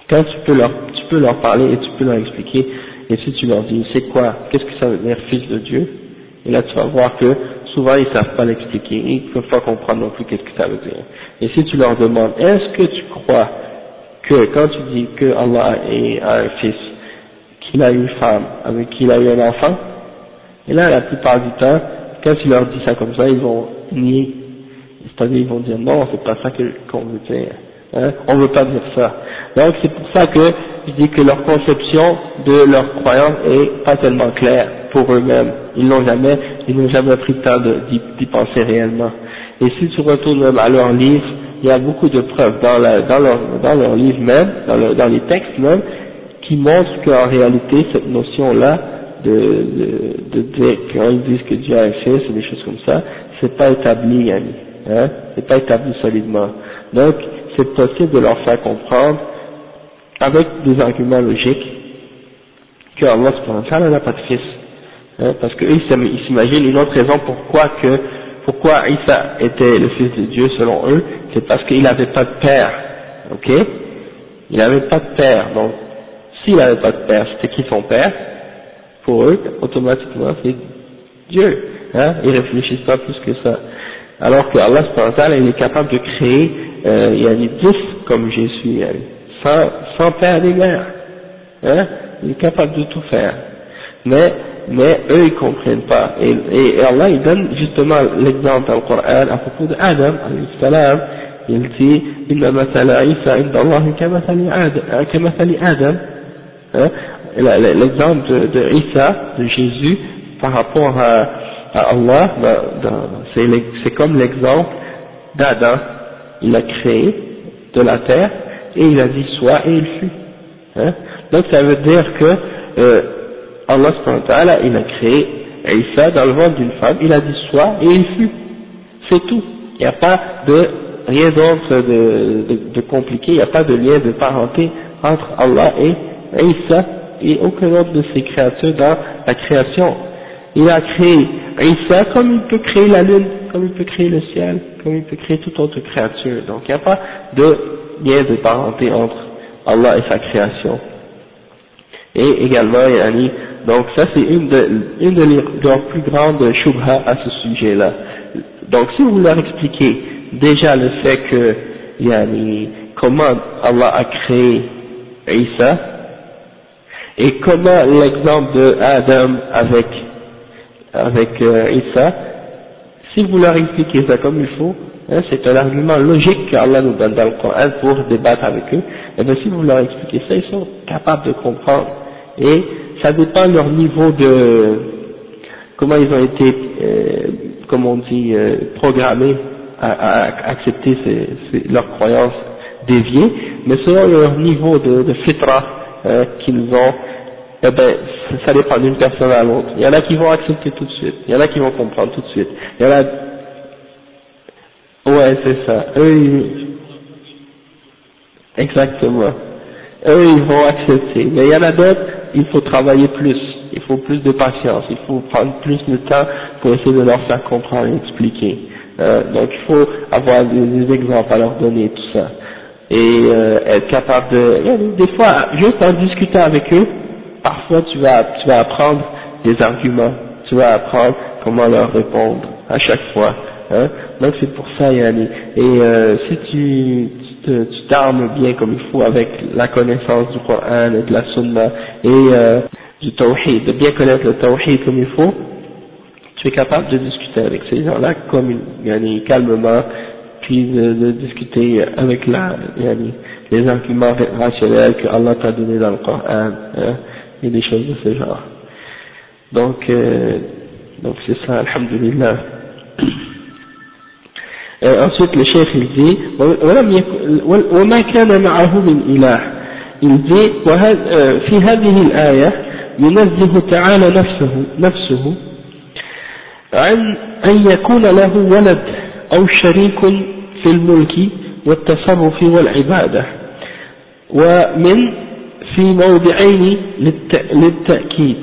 quand tu peux leur, tu peux leur parler et tu peux leur expliquer, et si tu leur dis, c'est quoi, qu'est-ce que ça veut dire fils de Dieu, et là tu vas voir que souvent ils savent pas l'expliquer, ils ne peuvent pas comprendre non plus qu'est-ce que ça veut dire. Et si tu leur demandes, est-ce que tu crois que quand tu dis que Allah a un fils, qu'il a une femme, avec qui il a eu un enfant, et là la plupart du temps, quand tu leur dis ça comme ça, ils vont nier, c'est-à-dire ils vont dire non, c'est pas ça qu'on veut dire, hein, on veut pas dire ça. Donc c'est pour ça que je dis que leur conception de leur croyance est pas tellement claire pour eux-mêmes. Ils n'ont jamais, ils n'ont jamais pris le temps d'y penser réellement. Et si tu retournes même à leur livre, il y a beaucoup de preuves dans, leur, dans livre même, dans, dans les textes même, qui montrent qu'en réalité cette notion-là de, de, de dire quand ils disent que Dieu a un fils et des choses comme ça, c'est pas établi, hein, c'est pas établi solidement. Donc c'est possible de leur faire comprendre avec des arguments logiques que Allah n'a pas de fils. Hein, parce qu'eux ils s'imaginent une autre raison pourquoi que pourquoi Isa était le fils de Dieu selon eux, c'est parce qu'il n'avait pas de père. Ok? Il n'avait pas de père. Donc s'il n'avait pas de père, c'était qui son père? Pour eux, automatiquement c'est Dieu. Hein? Ils réfléchissent pas plus que ça. Alors que Allah il est capable de créer, euh, il y a dix comme Jésus, sans, sans père ni mère. Hein? Il est capable de tout faire. Mais, mais eux ils comprennent pas. Et, et, Allah il donne justement l'exemple dans le Coran à propos d'Adam, salam, il dit, Adam. Hein? L'exemple de, de Isa, de Jésus, par rapport à, Allah, c'est comme l'exemple d'Adam. Il a créé de la terre, et il a dit soit et il fut. Hein? Donc ça veut dire que euh, Allah il a créé Isa dans le ventre d'une femme, il a dit soit et il fut. C'est tout. Il n'y a pas de rien d'autre de, compliqué, il n'y a pas de lien de parenté entre Allah et Isa et aucun autre de ses créatures dans la création. Il a créé Isa comme il peut créer la lune, comme il peut créer le ciel, comme il peut créer toute autre créature. Donc il n'y a pas de lien de parenté entre Allah et sa création. Et également, yani, donc ça c'est une de, une de leurs plus grandes shubha à ce sujet-là. Donc si vous leur expliquez déjà le fait que, yani, comment Allah a créé Isa, et comment l'exemple de Adam avec, avec euh, Isa, si vous leur expliquez ça comme il faut, Hein, c'est un argument logique qu'Allah nous donne dans le Coran pour débattre avec eux. Et eh bien si vous leur expliquez ça, ils sont capables de comprendre. Et ça dépend leur niveau de comment ils ont été, euh, comme on dit, euh, programmés à, accepter leurs croyances déviées, mais selon leur niveau de, de euh, qu'ils ont, eh ben, ça dépend d'une personne à l'autre. Il y en a qui vont accepter tout de suite, il y en a qui vont comprendre tout de suite, il y en a Ouais, c'est ça. Eux, ils... Exactement. Eux, ils vont accepter. Mais il y en a d'autres, il faut travailler plus. Il faut plus de patience. Il faut prendre plus de temps pour essayer de leur faire comprendre et expliquer. Euh, donc, il faut avoir des, exemples à leur donner, tout ça. Et euh, être capable de... Des fois, juste en discutant avec eux, parfois tu vas, tu vas apprendre des arguments. Tu vas apprendre comment leur répondre à chaque fois. Hein donc c'est pour ça Yanni. Et euh, si tu tu t'armes bien comme il faut avec la connaissance du Coran et de la Sunna et euh, du Tawhid, de bien connaître le Tawhid comme il faut, tu es capable de discuter avec ces gens-là comme Yanni, calmement puis de, discuter avec la, les arguments rationnels que Allah t'a donné dans le Coran, hein, et des choses de ce genre. Donc, euh, donc c'est ça, alhamdulillah. Euh, ensuite le chef il dit وما كان معه من إله. il dit في هذه الآية ينزه تعالى نفسه نفسه عن أن يكون له ولد أو شريك في الملك والتصرف والعبادة. ومن في موضعين للتأكيد.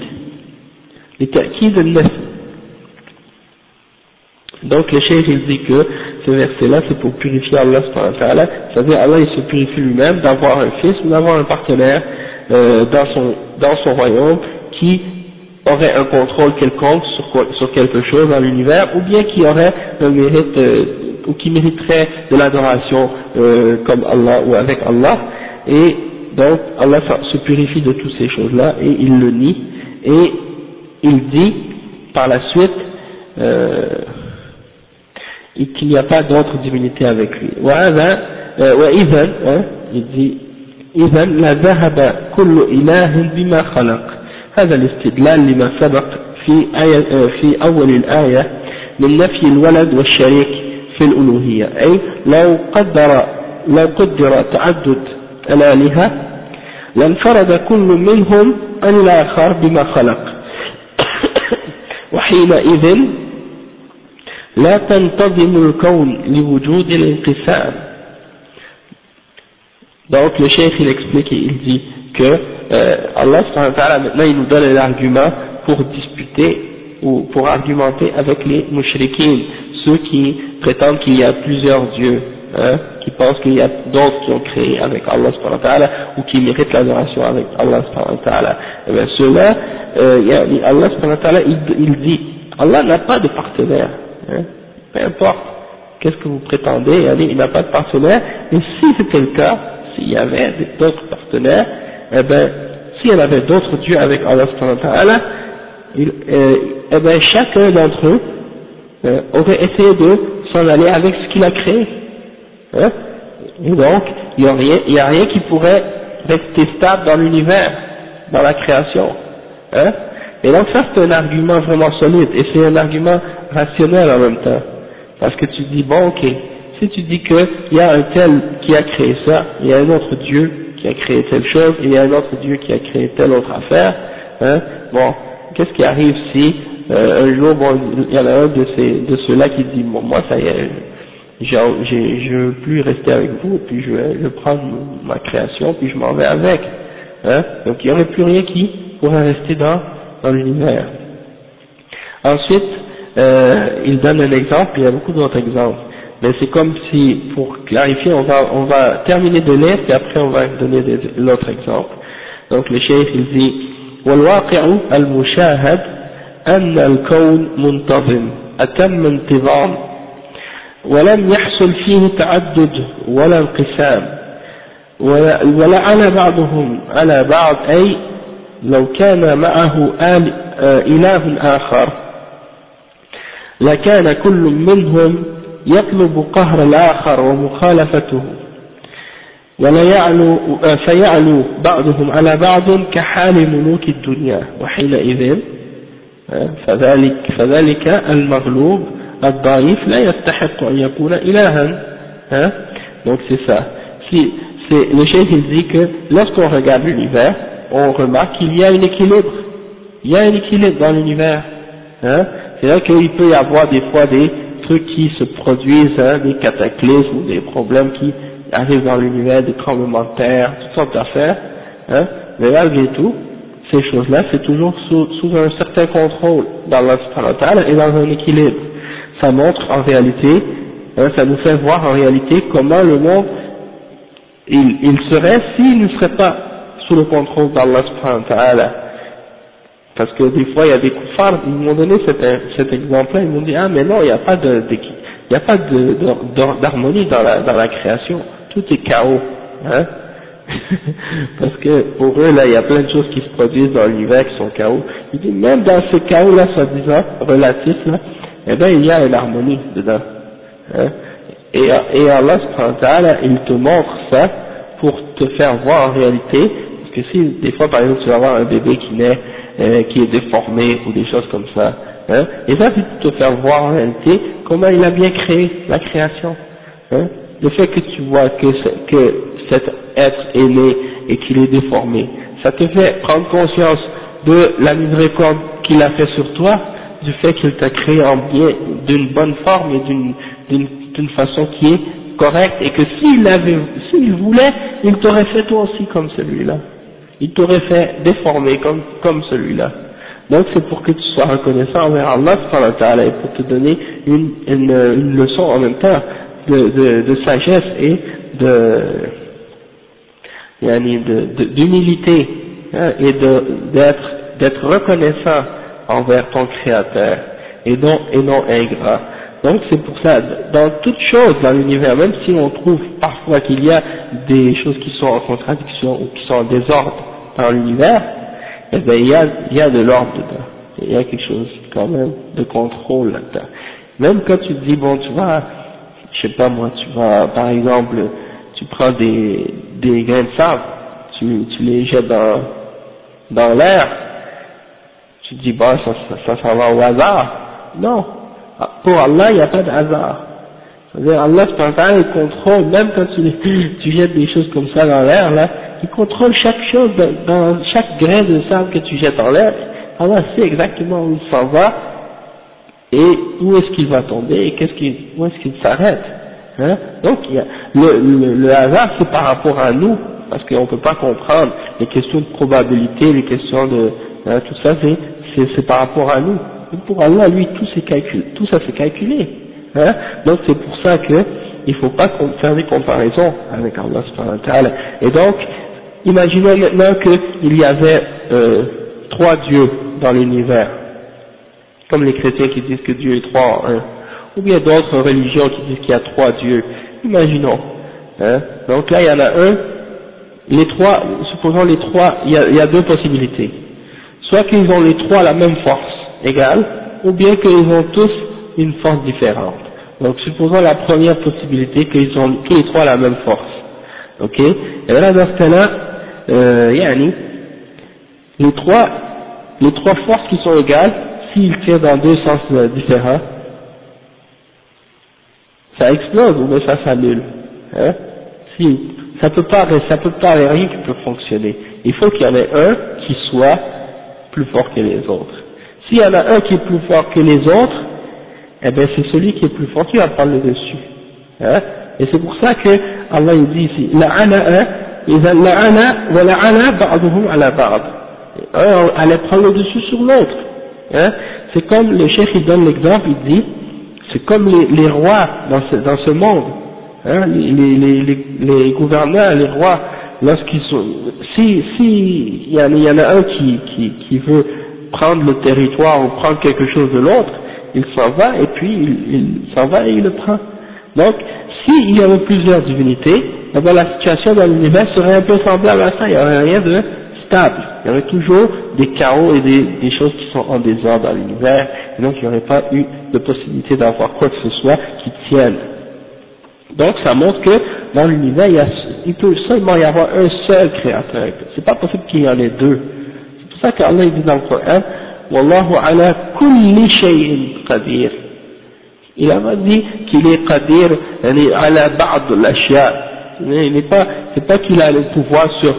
لتأكيد النفس. Donc le cheikh il dit que ce verset-là c'est pour purifier Allah c'est-à-dire Allah il se purifie lui-même d'avoir un fils d'avoir un partenaire euh, dans, son, dans son royaume qui aurait un contrôle quelconque sur, sur quelque chose dans l'univers ou bien qui aurait un mérite euh, ou qui mériterait de l'adoration euh, comme Allah ou avec Allah. Et donc Allah se purifie de toutes ces choses-là et il le nie. Et il dit par la suite euh, et qu'il n'y a pas d'autre divinité avec lui. وهذا وإذا il dit إذا لذهب كل إله بما خلق. هذا الاستدلال لما سبق في آية في أول الآية من نفي الولد والشريك في الألوهية. أي لو قدر لو قدر تعدد الآلهة لانفرد كل منهم عن الآخر بما خلق. وحينئذ لا تنتظم الكون لوجود الانقسام donc le chef il explique et il dit que euh, Allah maintenant il nous donne l'argument pour disputer ou pour argumenter avec les mouchriquins ceux qui prétendent qu'il y a plusieurs dieux hein, qui pensent qu'il y a d'autres qui ont créé avec Allah ou qui méritent l'adoration avec Allah et bien ceux-là euh, Allah il, il dit Allah n'a pas de partenaire Hein? peu importe qu'est-ce que vous prétendez, il n'a pas de partenaire, et si c'était le cas, s'il y avait d'autres partenaires, eh ben, s'il y en avait d'autres dieux avec Allah il, euh, eh ben, chacun d'entre eux euh, aurait essayé de s'en aller avec ce qu'il a créé. Hein? Et donc, il n'y a, rien, a rien qui pourrait rester stable dans l'univers, dans la création. Hein? Et donc ça c'est un argument vraiment solide, et c'est un argument rationnel en même temps. Parce que tu dis, bon ok, si tu dis qu'il y a un tel qui a créé ça, il y a un autre Dieu qui a créé telle chose, il y a un autre Dieu qui a créé telle autre affaire, hein, bon, qu'est-ce qui arrive si euh, un jour, bon, il y en a un de, ces, de ceux-là qui dit, bon, moi ça y est, je ne veux plus rester avec vous, puis je vais, je prendre ma création, puis je m'en vais avec. Hein, donc il n'y aurait plus rien qui pourrait rester dans, dans l'univers. Ensuite, euh, il donne un exemple, il y a beaucoup d'autres exemples. Mais c'est comme si, pour clarifier, on va, on va terminer de lire, et après on va donner l'autre exemple. Donc le chef il dit, والواقع المشاهد أن الكون منتظم أتم انتظام ولم يحصل فيه تعدد ولا انقسام ولا على بعضهم على بعض أي لو كان معه آل إله آخر لكان كل منهم يطلب قهر الآخر ومخالفته. ولا يعلو فيعلو بعضهم على بعض كحال ملوك الدنيا. وحينئذ فذلك, فذلك المغلوب الضعيف لا يستحق أن يكون إلها. donc c'est ça. Si, le chef il dit que lorsqu'on regarde l'univers on remarque qu'il y a un équilibre. Il y a un équilibre dans l'univers hein. C'est vrai qu'il peut y avoir des fois des trucs qui se produisent, hein, des cataclysmes ou des problèmes qui arrivent dans l'univers, des tremblements de terre, toutes sortes d'affaires, hein, mais malgré tout, ces choses-là, c'est toujours sous, sous, un certain contrôle dans l'instrumental et dans un équilibre. Ça montre en réalité, hein, ça nous fait voir en réalité comment le monde, il, il serait s'il ne serait pas sous le contrôle d'Allah subhanahu parce que des fois, il y a des koufars, ils m'ont donné cet, cet exemple-là, ils m'ont dit, ah mais non, il n'y a pas de, il a pas d'harmonie dans la, dans la création, tout est chaos, hein Parce que pour eux, là, il y a plein de choses qui se produisent dans l'univers qui sont chaos. Il dit, même dans ce chaos-là, soi-disant, relatif, eh bien, il y a une harmonie dedans. Hein Et, et Allah il te montre ça pour te faire voir en réalité, si des fois par exemple tu vas avoir un bébé qui naît, euh, qui est déformé ou des choses comme ça, hein, et ça c'est pour te faire voir en réalité comment il a bien créé la création. Hein, le fait que tu vois que, que cet être est né et qu'il est déformé, ça te fait prendre conscience de la miséricorde qu'il a fait sur toi, du fait qu'il t'a créé en bien, d'une bonne forme et d'une façon qui est correcte, et que s'il avait, s'il voulait, il t'aurait fait toi aussi comme celui-là. Il t'aurait fait déformer comme, comme celui-là. Donc c'est pour que tu sois reconnaissant envers Allah et pour te donner une, une, une leçon en même temps de, de, de sagesse et de d'humilité hein, et d'être d'être reconnaissant envers ton Créateur et non, et non ingrat. Donc c'est pour ça, dans toutes choses dans l'univers, même si on trouve parfois qu'il y a des choses qui sont en contradiction ou qui sont en désordre dans l'univers, eh bien il y a, il y a de l'ordre dedans. Il y a quelque chose quand même de contrôle là-dedans. Même quand tu te dis, bon, tu vas, je sais pas moi, tu vas, par exemple, tu prends des, des grains de sable, tu, tu les jettes dans, dans l'air, tu dis, bah, ça, ça, ça, va au hasard. Non. Pour Allah, il n'y a pas de hasard. C'est-à-dire, Allah, il contrôle, même quand tu, tu jettes des choses comme ça dans l'air, là, il contrôle chaque chose, chaque grain de sable que tu jettes dans l'air. Allah sait exactement où il s'en va, et où est-ce qu'il va tomber, et où est-ce qu'il s'arrête. Hein Donc, le hasard, c'est par rapport à nous, parce qu'on ne peut pas comprendre les questions de probabilité, les questions de, hein, tout ça, c'est c'est par rapport à nous. Pour Allah, lui, tout, calculé, tout ça c'est calculé. Hein donc c'est pour ça que il faut pas faire des comparaisons avec Allah Et donc, imaginons maintenant qu'il y avait euh, trois dieux dans l'univers, comme les chrétiens qui disent que Dieu est trois en un, ou bien d'autres religions qui disent qu'il y a trois dieux. Imaginons. Hein donc là, il y en a un, les trois, supposons les trois, il y a deux possibilités soit qu'ils ont les trois la même force égale, ou bien qu'ils ont tous une force différente. Donc supposons la première possibilité qu'ils ont tous les trois la même force. Ok? Et là dans ce cas-là, euh, les trois, les trois forces qui sont égales, s'ils tirent dans deux sens euh, différents, ça explose ou bien ça s'annule. Hein? Si, ça peut pas, ça peut pas rien qui peut fonctionner. Il faut qu'il y en ait un qui soit plus fort que les autres. S'il y en a un qui est plus fort que les autres, eh bien c'est celui qui est plus fort qui va prendre le dessus. Hein Et c'est pour ça que Allah dit ici, ba'd. Un allait prendre le dessus sur l'autre. Hein c'est comme le chef il donne l'exemple, il dit, c'est comme les, les rois dans ce, dans ce monde, hein, les, les, les gouverneurs, les rois, lorsqu'ils sont, si, si, il y, en a un qui, qui, qui veut prendre le territoire ou prendre quelque chose de l'autre, il s'en va et puis il, s'en va et il le prend. Donc, s'il y avait plusieurs divinités, eh bien, la situation dans l'univers serait un peu semblable à ça, il n'y aurait rien de stable, il y aurait toujours des chaos et des, des choses qui sont en désordre dans l'univers, et donc il n'y aurait pas eu de possibilité d'avoir quoi que ce soit qui tienne. Donc ça montre que dans l'univers, il, il, peut seulement y avoir un seul créateur. C'est pas possible qu'il y en ait deux. Pour ça qu'Allah dit dans le Coran, Wallahu ala kulli shay'in qadir. Il a dit qu'il est qadir, ala ba'd l'ashya. Il n'est pas, c'est pas qu'il a le pouvoir sur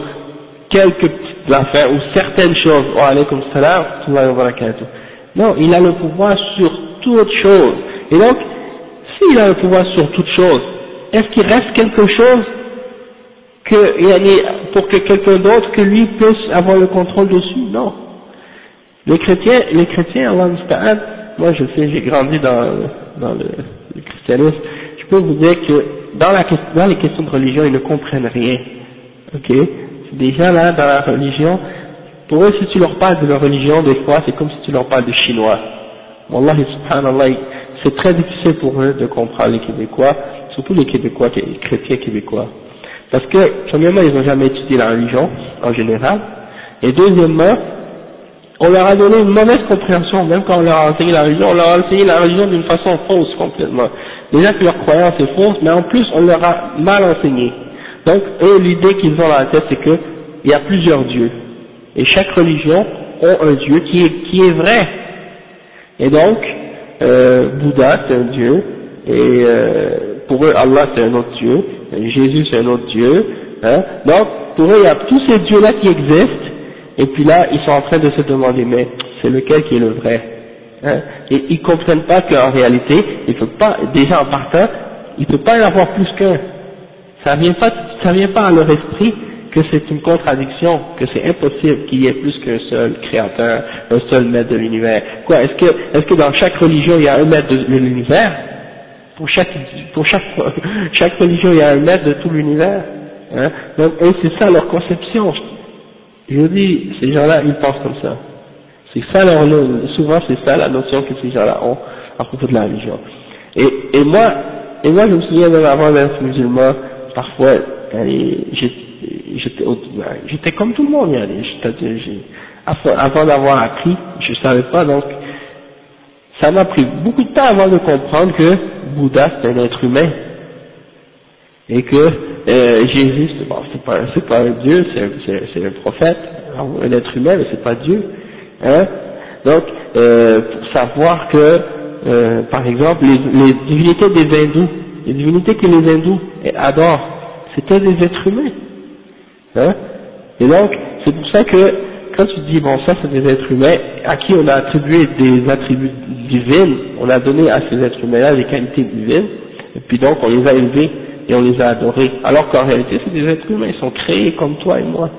quelques petites affaires ou certaines choses. Wa alaykum salam wa barakatuh. Non, il a le pouvoir sur toutes choses. Et donc, s'il a le pouvoir sur toutes choses, est-ce qu'il reste quelque chose pour que quelqu'un d'autre que lui puisse avoir le contrôle dessus Non. Les chrétiens, les chrétiens, Allah moi je sais, j'ai grandi dans, le, christianisme, je peux vous dire que dans, la, les questions de religion, ils ne comprennent rien. Ok? Déjà là, dans la religion, pour eux, si tu leur parles de leur religion, des fois, c'est comme si tu leur parles de chinois. Wallahi subhanallah, c'est très difficile pour eux de comprendre les Québécois, surtout les Québécois, les chrétiens québécois. Parce que, premièrement, ils n'ont jamais étudié la religion, en général, et deuxièmement, on leur a donné une mauvaise compréhension, même quand on leur a enseigné la religion, on leur a enseigné la religion d'une façon fausse complètement. déjà que leur croyance est fausse, mais en plus on leur a mal enseigné. Donc eux, l'idée qu'ils ont dans la tête, c'est que il y a plusieurs dieux. Et chaque religion a un dieu qui est, qui est vrai. Et donc, euh, Bouddha c'est un dieu, et euh, pour eux Allah c'est un autre dieu, Jésus c'est un autre dieu. Hein. Donc pour eux il y a tous ces dieux-là qui existent, et puis là ils sont en train de se demander mais c'est lequel qui est le vrai hein. Et ils comprennent pas qu'en réalité, il peut pas, déjà en partant, il peut pas y avoir plus qu'un. Ça vient pas, ça vient pas à leur esprit que c'est une contradiction, que c'est impossible qu'il y ait plus qu'un seul créateur, un seul maître de l'univers. Quoi, est-ce que, est-ce que dans chaque religion il y a un maître de l'univers? Pour chaque, pour chaque, chaque religion il y a un maître de tout l'univers. Hein Donc c'est ça leur conception. Je vous dis, ces gens-là ils pensent comme ça. C'est ça leur, souvent c'est ça la notion que ces gens-là ont à propos de la religion. Et, et moi, et moi je me souviens même avant d'être musulman, parfois, j'étais comme tout le monde, avant d'avoir appris, je savais pas donc, ça m'a pris beaucoup de temps avant de comprendre que Bouddha c'est un être humain et que euh, Jésus c'est bon, pas, pas un dieu, c'est un prophète, un être humain mais c'est pas Dieu. Hein Donc, euh, pour savoir que, euh, par exemple, les, les, divinités des hindous, les divinités que les hindous adorent, c'était des êtres humains. Hein Et donc, c'est pour ça que tu dis, bon, ça c'est des êtres humains, à qui on a attribué des attributs divins, on a donné à ces êtres humains-là des qualités divines, et puis donc on les a élevés et on les a adorés. Alors qu'en réalité, c'est des êtres humains, ils sont créés comme toi et moi.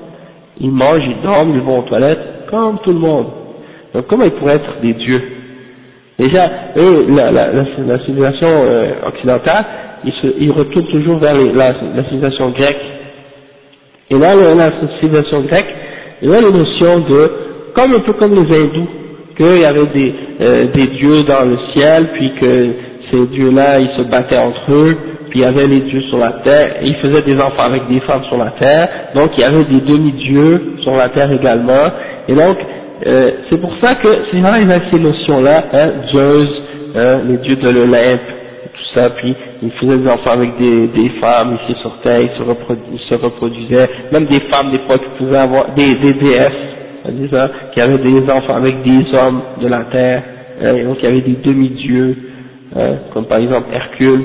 Ils mangent, ils dorment, ils vont aux toilettes, comme tout le monde. Donc comment ils pourraient être des dieux? Déjà, eux, la, civilisation euh, occidentale, ils, retournent toujours vers la, civilisation grecque. Et là, la, civilisation grecque, il y a la notion de, comme un peu comme les hindous, qu'il y avait des, euh, des dieux dans le ciel, puis que ces dieux-là, ils se battaient entre eux, puis il y avait les dieux sur la terre, ils faisaient des enfants avec des femmes sur la terre, donc il y avait des demi-dieux sur la terre également, et donc euh, c'est pour ça que ces gens ils ont ces notions-là, hein, hein, les dieux de l'Olympe, tout ça, puis ils faisaient des enfants avec des, femmes ici sur terre, ils se, reproduisaient, même des femmes des fois qui pouvaient avoir des, des déesses, hein, qui avaient des enfants avec des hommes de la terre, hein, et donc il y avait des demi-dieux, hein, comme par exemple Hercule,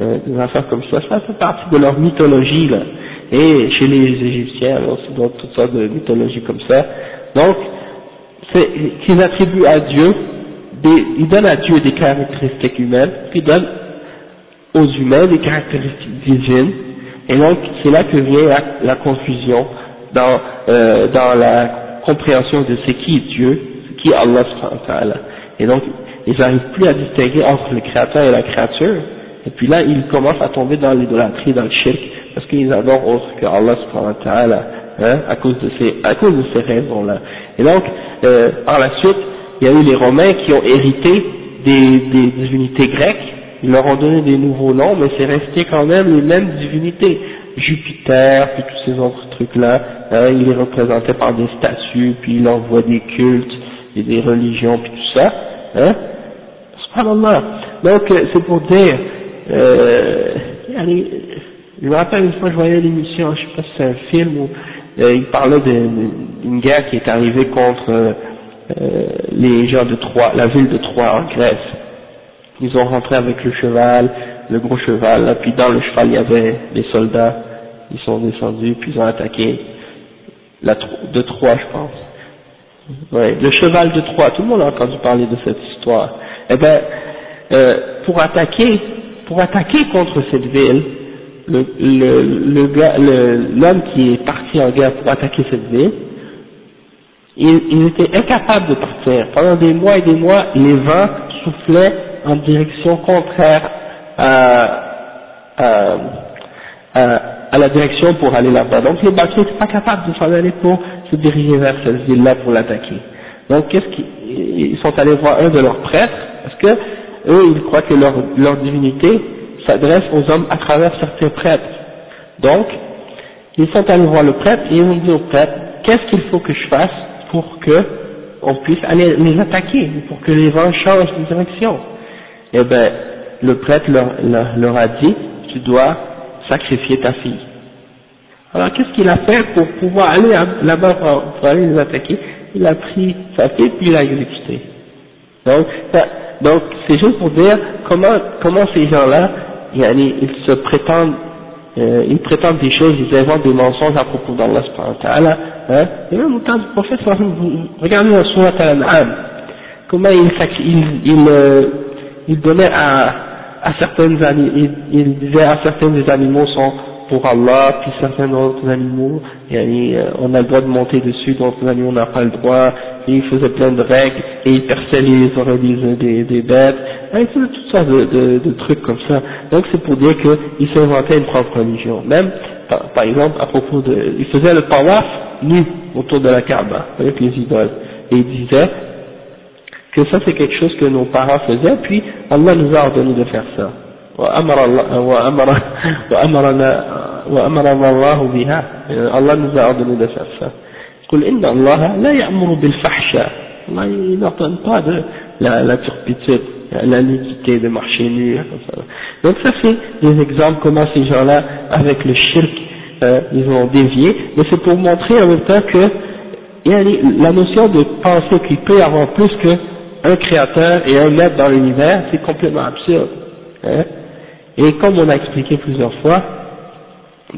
euh, des affaires comme ça, ça fait partie de leur mythologie là. Et chez les Égyptiens, aussi dans toutes sortes de mythologies comme ça. Donc, qu'ils attribuent à Dieu, ils donnent à Dieu des caractéristiques humaines, puis ils donnent aux humains des caractéristiques divines, et donc c'est là que vient la, confusion dans, euh, dans la compréhension de ce qui est Dieu, ce qui est Allah Et donc, ils n'arrivent plus à distinguer entre le créateur et la créature, et puis là, ils commencent à tomber dans l'idolâtrie, dans le shirk, parce qu'ils adorent autre que Allah hein, à cause de ces, ces raisons-là. Et donc, euh, par la suite, il y a eu les Romains qui ont hérité des, des divinités grecques, ils leur ont donné des nouveaux noms, mais c'est resté quand même les mêmes divinités. Jupiter, puis tous ces autres trucs-là, hein, ils les représentaient par des statues, puis ils leur voient des cultes, et des religions, puis tout ça. Hein. Subhanallah. Donc, euh, c'est pour dire, euh, je me rappelle une fois, je voyais l'émission, je sais pas si c'est un film ou euh, il parlait d'une guerre qui est arrivée contre euh, les gens de Troie, la ville de Troie en Grèce. Ils ont rentré avec le cheval, le gros cheval, là, puis dans le cheval il y avait des soldats, ils sont descendus, puis ils ont attaqué la de Troie, je pense. Ouais, le cheval de Troie, tout le monde a entendu parler de cette histoire. Eh ben, euh, pour attaquer, pour attaquer contre cette ville, le, le, l'homme qui est parti en guerre pour attaquer cette ville, il, il, était incapable de partir. Pendant des mois et des mois, les vents soufflaient en direction contraire à, à, la direction pour aller là-bas. Donc les bateaux n'étaient pas capables de s'en aller pour se diriger vers cette ville-là pour l'attaquer. Donc qu'est-ce qu'ils sont allés voir un de leurs prêtres, parce que eux ils croient que leur, leur divinité s'adresse aux hommes à travers certains prêtres. Donc, ils sont allés voir le prêtre et ils ont dit au prêtre, qu'est-ce qu'il faut que je fasse pour que on puisse aller les attaquer, pour que les vents changent de direction? Eh bien, le prêtre leur, leur, leur a dit, tu dois sacrifier ta fille. Alors qu'est-ce qu'il a fait pour pouvoir aller là-bas pour, aller les attaquer? Il a pris sa fille puis il l'a exécuté. Donc, donc c'est juste pour dire comment, comment ces gens-là, ils se prétendent, euh, ils prétendent des choses, ils inventent des mensonges à propos d'Allah subhanahu hein, et même au temps du prophète, regardez la surat al-An'am, comment il, il, il, euh, il donnait à, à certaines il, il disait à certains des animaux sont pour Allah, puis certains autres animaux, et, euh, on a le droit de monter dessus, d'autres animaux n'a pas le droit, et il faisait plein de règles, et il perçait les oreilles des, des, bêtes, et toutes sortes de, de, de, trucs comme ça. Donc c'est pour dire qu'il s'inventait une propre religion. Même, par, exemple, à propos de, il faisait le tawaf nu autour de la Kaaba, avec les idoles, et il disait que ça c'est quelque chose que nos parents faisaient, puis Allah nous a ordonné de faire ça. وأمر الله وأمر وأمرنا وأمرنا الله بها الله nous a ordonné de faire ça قل إن الله لا يأمر بالفحشاء Allah il n'ordonne pas de la, la turpitude la nudité de marcher nu donc ça c'est des exemples comment ces gens-là avec le shirk euh, ils ont dévié mais c'est pour montrer en même temps que la notion de penser qu'il peut y avoir plus qu'un créateur et un maître dans l'univers c'est complètement absurde hein et comme on a expliqué plusieurs fois,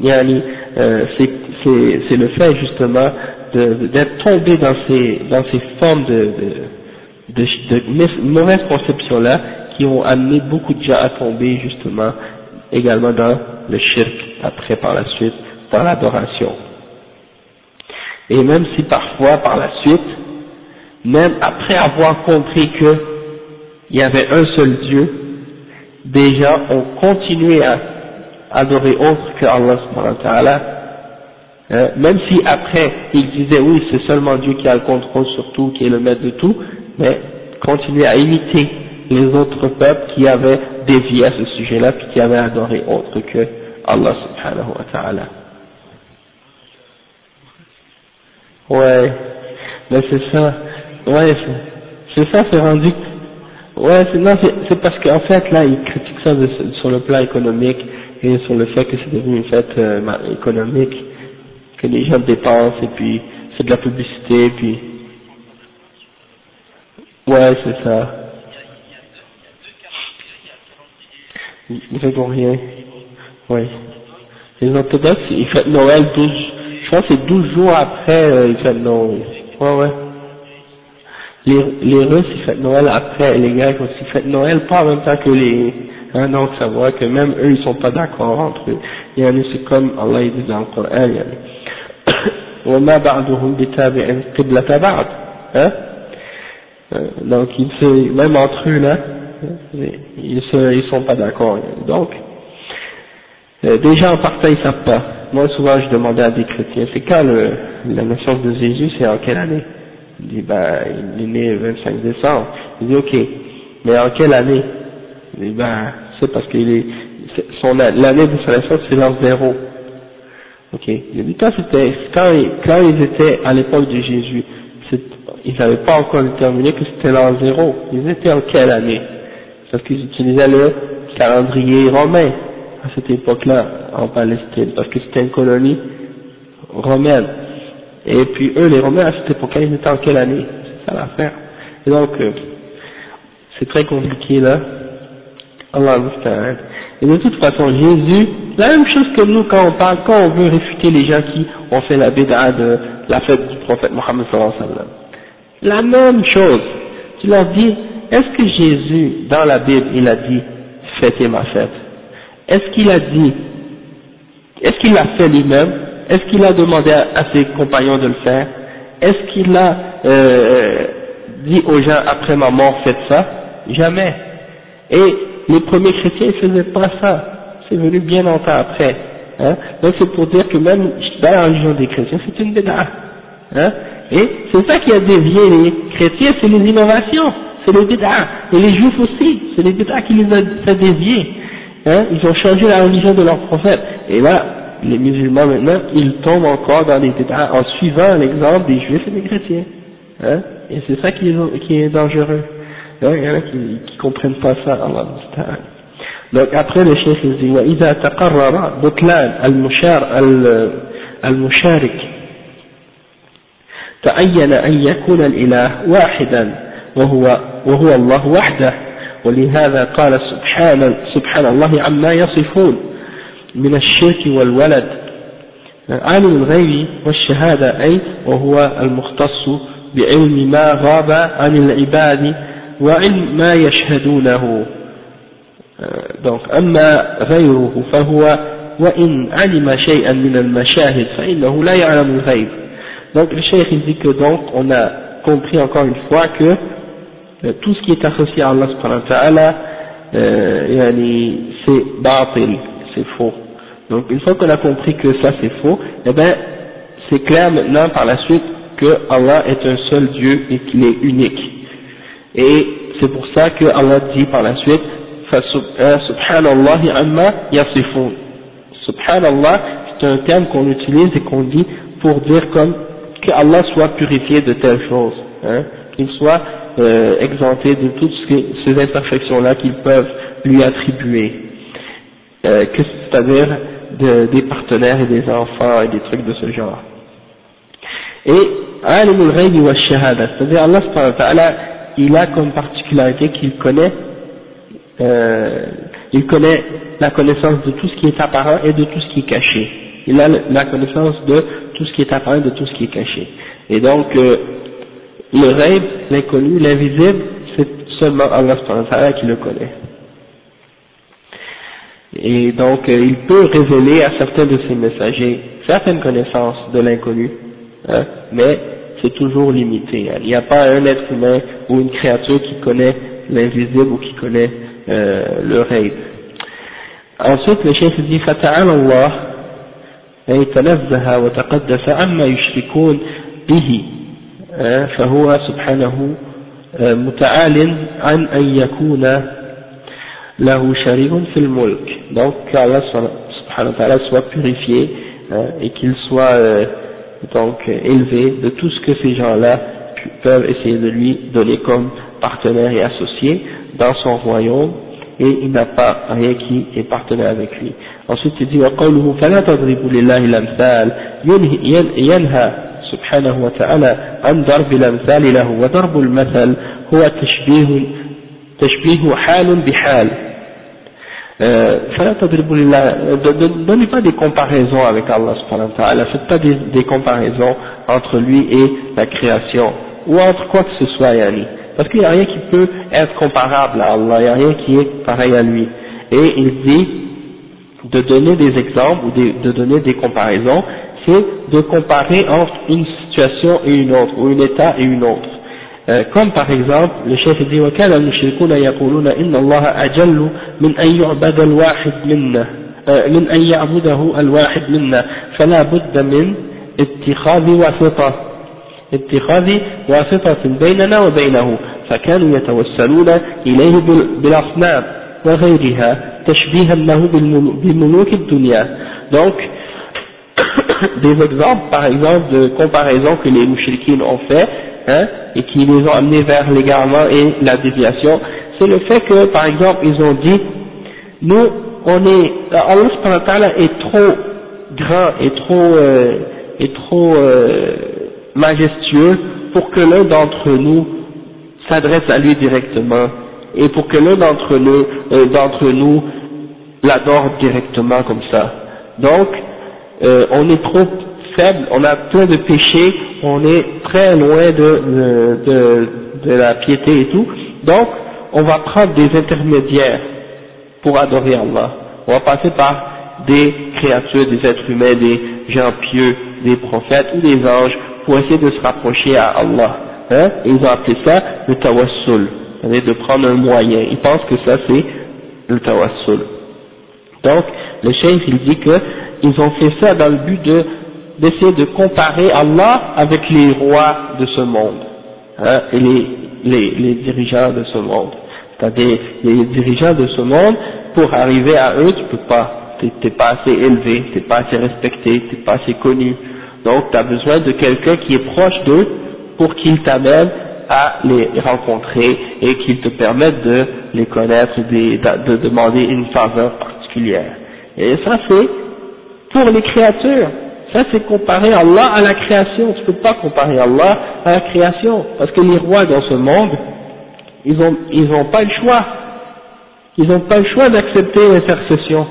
euh, c'est le fait justement d'être tombé dans ces, dans ces formes de, de, de, mauvaises conceptions-là qui ont amené beaucoup de gens à tomber justement également dans le shirk après par la suite, dans l'adoration. Et même si parfois par la suite, même après avoir compris qu'il y avait un seul Dieu, des gens ont continué à adorer autre que Allah subhanahu wa ta'ala, hein, même si après ils disaient oui c'est seulement Dieu qui a le contrôle sur tout, qui est le maître de tout, mais continuer à imiter les autres peuples qui avaient dévié à ce sujet-là, puis qui avaient adoré autre que Allah subhanahu wa ta'ala. Ouais, mais c'est ça, ouais, c'est ça, c'est rendu Ouais, c'est parce qu'en fait, là, ils critiquent ça sur le plan économique et sur le fait que c'est devenu une fête euh, économique, que les gens dépensent et puis c'est de la publicité, puis... Ouais, c'est ça. Ils pour rien. Oui. Les orthodoxes, ils fêtent Noël 12, je pense que c'est 12 jours après, euh, ils fêtent Noël. Ouais, ouais Les, les Russes, ils fêtent Noël après, les Grecs aussi ils fêtent Noël pas en même temps que les, hein, donc ça voit que même eux, ils sont pas d'accord entre eux. Il y en a, c'est comme Allah dit dans le Coran, il y وما بعضهم بتابع قبلة بعض hein euh, donc ils se, même entre eux là ils se, ils sont pas d'accord donc euh, déjà en partant ils savent pas moi souvent je demandais à des chrétiens c'est quand le, la naissance de Jésus c'est en quelle année Il dit, ben, il est né le 25 décembre. Il dit, ok, mais en quelle année? Il dit, ben, c'est parce son, l'année de sa naissance, c'est l'an zéro. Ok, il dit, quand quand, quand ils étaient à l'époque de Jésus, ils n'avaient pas encore déterminé que c'était l'an zéro. Ils étaient en quelle année? Parce qu'ils utilisaient le calendrier romain à cette époque-là, en Palestine, parce que c'était une colonie romaine. Et puis eux, les Romains, à cette époque-là, ils étaient en quelle année? C'est ça l'affaire. Et donc, euh, c'est très compliqué là. Allah Et de toute façon, Jésus, la même chose que nous quand on parle, quand on veut réfuter les gens qui ont fait la bid'a de la fête du prophète Mohammed sallallahu alayhi wa sallam. La même chose. Tu leur dis, est-ce que Jésus, dans la Bible, il a dit, fêtez ma fête? Est-ce qu'il a dit, est-ce qu'il l'a fait lui-même? Est-ce qu'il a demandé à, ses compagnons de le faire? Est-ce qu'il a euh, dit aux gens après ma mort faites ça? Jamais. Et les premiers chrétiens ne faisaient pas ça. C'est venu bien longtemps après. Hein Donc c'est pour dire que même dans la religion des chrétiens, c'est une bédard. Hein Et c'est ça qui a dévié les chrétiens, c'est les innovations, c'est les bédards. Et les juifs aussi, c'est les bédards qui les ont fait dévier. Hein Ils ont changé la religion de leur prophète. Et là, les musulmans maintenant, ils tombent encore dans les détails en suivant l'exemple des juifs et des chrétiens. Hein et c'est ça qui est, qui est dangereux. Hein, il y en a qui, qui comprennent pas ça, Allah Donc après le chef il dit وإذا تقرر بطلان المشار المشارك تعين أن يكون الإله واحدا وهو وهو الله وحده ولهذا قال سبحان سبحان الله عما يصفون من الشرك والولد عالم الغيب والشهادة أي وهو المختص بعلم ما غاب عن العباد وعلم ما يشهدونه donc أما غيره فهو وإن علم شيئا من المشاهد فإنه لا يعلم الغيب donc le cheikh il dit que donc on a compris encore une fois que euh, tout ce qui est associé à Allah subhanahu wa ta'ala euh, c'est batil, c'est faux donc une fois qu'on a compris que ça c'est faux eh ben c'est clair maintenant par la suite que Allah est un seul Dieu et qu'il est unique et c'est pour ça que Allah dit par la suite Subhanallah amma yasifun. Subhanallah, c'est un terme qu'on utilise et qu'on dit pour dire comme que Allah soit purifié de telles choses, hein, qu'il soit euh, exempté de toutes ces imperfections-là qu'ils peuvent lui attribuer, euh, c'est-à-dire de, des partenaires et des enfants et des trucs de ce genre. Et Alimul Ghaybi wa Shahada, c'est-à-dire Allah il a comme particularité qu'il connaît euh, il connaît la connaissance de tout ce qui est apparent et de tout ce qui est caché. Il a la connaissance de tout ce qui est apparent et de tout ce qui est caché. Et donc, euh, le rêve, l'inconnu, l'invisible, c'est seulement Allah qui le connaît. Et donc, euh, il peut révéler à certains de ses messagers certaines connaissances de l'inconnu, hein, mais c'est toujours limité. Il n'y a pas un être humain ou une créature qui connaît l'invisible ou qui connaît le rêve. Ensuite, le chef dit فتعالى الله أي تنزه وتقدس عما يشركون به فهو سبحانه متعال عن أن يكون له شريك في الملك donc qu'Allah subhanahu wa ta'ala soit purifié hein, et qu'il soit euh, donc élevé de tout ce que ces gens-là peuvent essayer de lui donner comme partenaire et associé dans son royaume et il n'a pas rien qui est partenaire avec lui. Ensuite il dit وقوله فلا تضربوا لله الأمثال ينهى سبحانه وتعالى عن ضرب الأمثال له وضرب المثل هو تشبيه تشبيه حال بحال euh, ne donnez pas des comparaisons avec Allah subhanahu wa ta'ala, faites pas des, comparaisons entre lui et la création, ou entre quoi que ce soit, yani. Parce qu'il n'y a rien qui peut être comparable à Allah, il n'y a rien qui est pareil à lui. Et il dit de donner des exemples ou de, de donner des comparaisons, c'est de comparer entre une situation et une autre, ou un état et une autre. Euh, comme par exemple, le chef dit وكان المشركون يقولون إن الله أجل من أن يعبد الواحد منا من أن يعبده الواحد منا. فلا بد من اتخاذ واسطة اتخاذ واسطة بيننا وبينه. فكانوا يتوسلون إليه بالأصنام وغيرها تشبيها له بملوك الدنيا. Donc des exemples par exemple de comparaison que les mouchriquines ont fait hein, et qui les ont amenés vers l'égarement et la déviation c'est le fait que par exemple ils ont dit nous on est Allah est trop grand et trop euh, et trop euh, majestueux pour que l'un d'entre nous s'adresse à lui directement et pour que l'un d'entre nous, euh, d'entre nous l'adore directement comme ça. Donc, euh, on est trop faible, on a plein de péchés, on est très loin de, de, la piété et tout. Donc, on va prendre des intermédiaires pour adorer Allah. On va passer par des créatures, des êtres humains, des gens pieux, des prophètes ou des anges pour essayer de se rapprocher à Allah. Hein, ils ont appelé ça le tawassul, c'est-à-dire de prendre un moyen. Ils pensent que ça c'est le tawassul. Donc, le cheikh il dit que ils ont fait ça dans le but de d'essayer de comparer Allah avec les rois de ce monde hein, et les, dirigeants de ce monde. C'est-à-dire les dirigeants de ce monde, pour arriver à eux, tu peux pas, t'es pas assez élevé, t'es pas assez respecté, t'es pas assez connu. Donc tu as besoin de quelqu'un qui est proche d'eux pour qu'il t'amène à les rencontrer et qu'ils te permettent de les connaître, de, de demander une faveur particulière. Et ça c'est pour les créatures. Ça c'est comparer Allah à la création. Tu ne peux pas comparer Allah à la création. Parce que les rois dans ce monde, ils n'ont pas le choix. Ils n'ont pas le choix d'accepter l'intercession.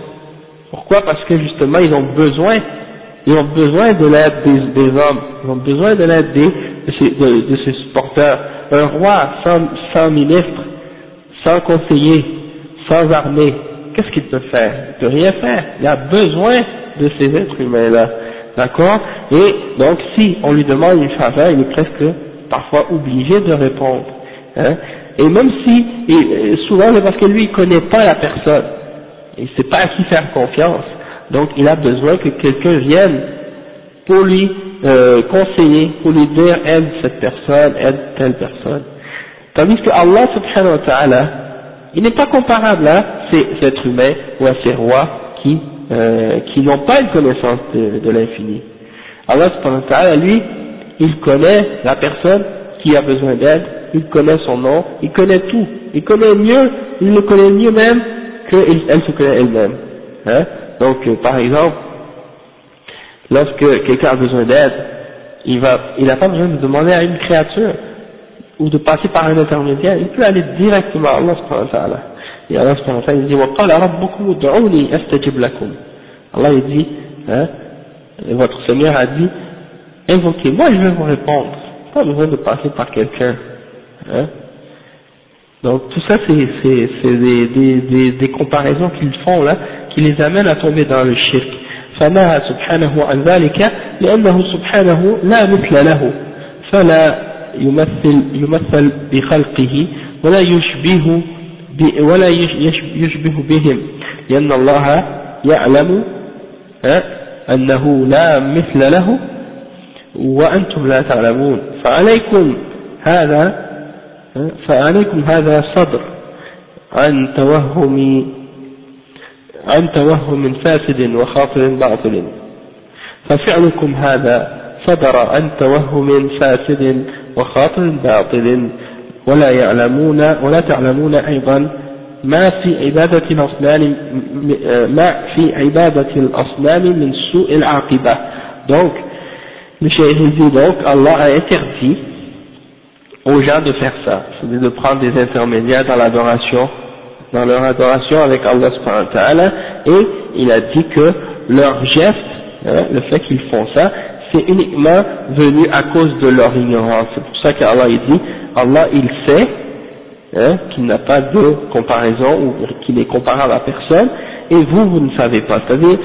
Pourquoi? Parce que justement ils ont besoin, ils ont besoin de l'aide des, hommes, ils ont besoin de l'aide de, de, ces supporters. Un roi sans, sans ministre, sans conseiller, sans armée, qu'est-ce qu'il peut faire? Il peut rien faire. Il a besoin de ces êtres humains-là. D'accord? Et donc si on lui demande une faveur, il est presque parfois obligé de répondre. Hein et même si, et souvent c'est parce que lui il connaît pas la personne, il sait pas à qui faire confiance, donc il a besoin que quelqu'un vienne pour lui euh, conseiller, pour lui dire aide cette personne, aide telle personne. Tandis que Allah subhanahu wa ta'ala, il n'est pas comparable à ces êtres humains ou à ces rois qui, euh, qui n'ont pas une connaissance de, l'infini. Allah subhanahu wa lui, il connaît la personne qui a besoin d'aide, il connaît son nom, il connaît tout, il connaît mieux, il le connaît mieux même qu'elle se connaît elle-même. Hein Donc, euh, par exemple, lorsque quelqu'un a besoin d'aide, il va, il n'a pas besoin de demander à une créature ou de passer par un intermédiaire, il peut aller directement à Allah subhanahu wa ta'ala. Et Allah subhanahu wa ta'ala il dit وَقَالَ رَبُّكُمُ ادْعُونِي أَسْتَجِبْ لَكُمْ Allah il dit, hein, votre Seigneur a dit, invoquez-moi, je vais vous répondre. Pas besoin de passer par quelqu'un. Hein Donc tout ça c'est des, des, des, des comparaisons qu'ils font là, qui les amènent à tomber dans le shirk. فنهى سبحانه عن ذلك لأنه سبحانه لا مثل له فلا يمثل, يمثل بخلقه ولا يشبه ولا يشبه بهم. لأن الله يعلم أنه لا مثل له وأنتم لا تعلمون. فعليكم هذا فعليكم هذا صدر عن توهم عن توهم فاسد وخاطر باطل. ففعلكم هذا صدر عن توهم فاسد وخاطر باطل. ولا يعلمون ولا تعلمون أيضا ما في عبادة الأصنام ما في عبادة الأصنام من سوء العاقبة donc le cheikh dit donc Allah a interdit aux gens de faire ça, c'est-à-dire de prendre des intermédiaires dans l'adoration, dans leur adoration avec Allah subhanahu wa ta'ala, et il a dit que leur geste, hein, le fait qu'ils font ça, c'est uniquement venu à cause de leur ignorance. C'est pour ça qu'Allah dit, Allah il sait hein, qu'il n'a pas de comparaison ou qu'il est comparable à personne, et vous, vous ne savez pas. C'est-à-dire,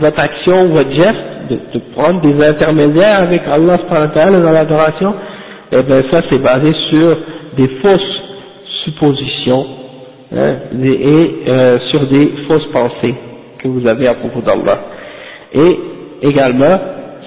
votre action, votre geste, de, prendre des intermédiaires avec Allah dans l'adoration, eh bien ça c'est basé sur des fausses suppositions hein, et euh, sur des fausses pensées que vous avez à propos d'Allah. Et également,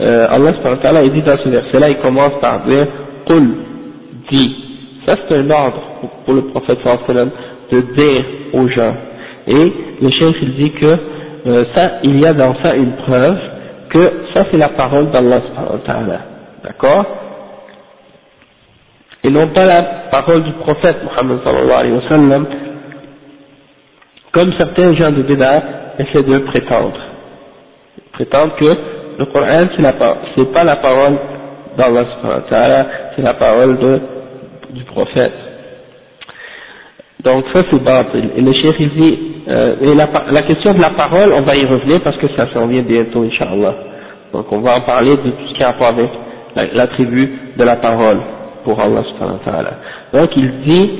euh, Allah subhanahu il dit dans ce verset là il commence par dire قل dit ça c'est un ordre pour le prophète sallallahu de dire aux gens. Et le chef il dit que euh, ça il y a dans ça une preuve que ça c'est la parole d'Allah subhanahu d'accord? Et non pas la parole du prophète Muhammad sallallahu alayhi wa sallam, comme certains gens de Bédard essaient de prétendre. Ils prétendent que le Coran c'est pas la parole d'Allah c'est la parole du prophète. Donc ça c'est batil. Et le chef il dit, euh, et la, question de la parole, on va y revenir parce que ça s'en vient bientôt, Inch'Allah. Donc on va en parler de tout ce qui a rapport avec l'attribut de la parole pour Allah. Donc il dit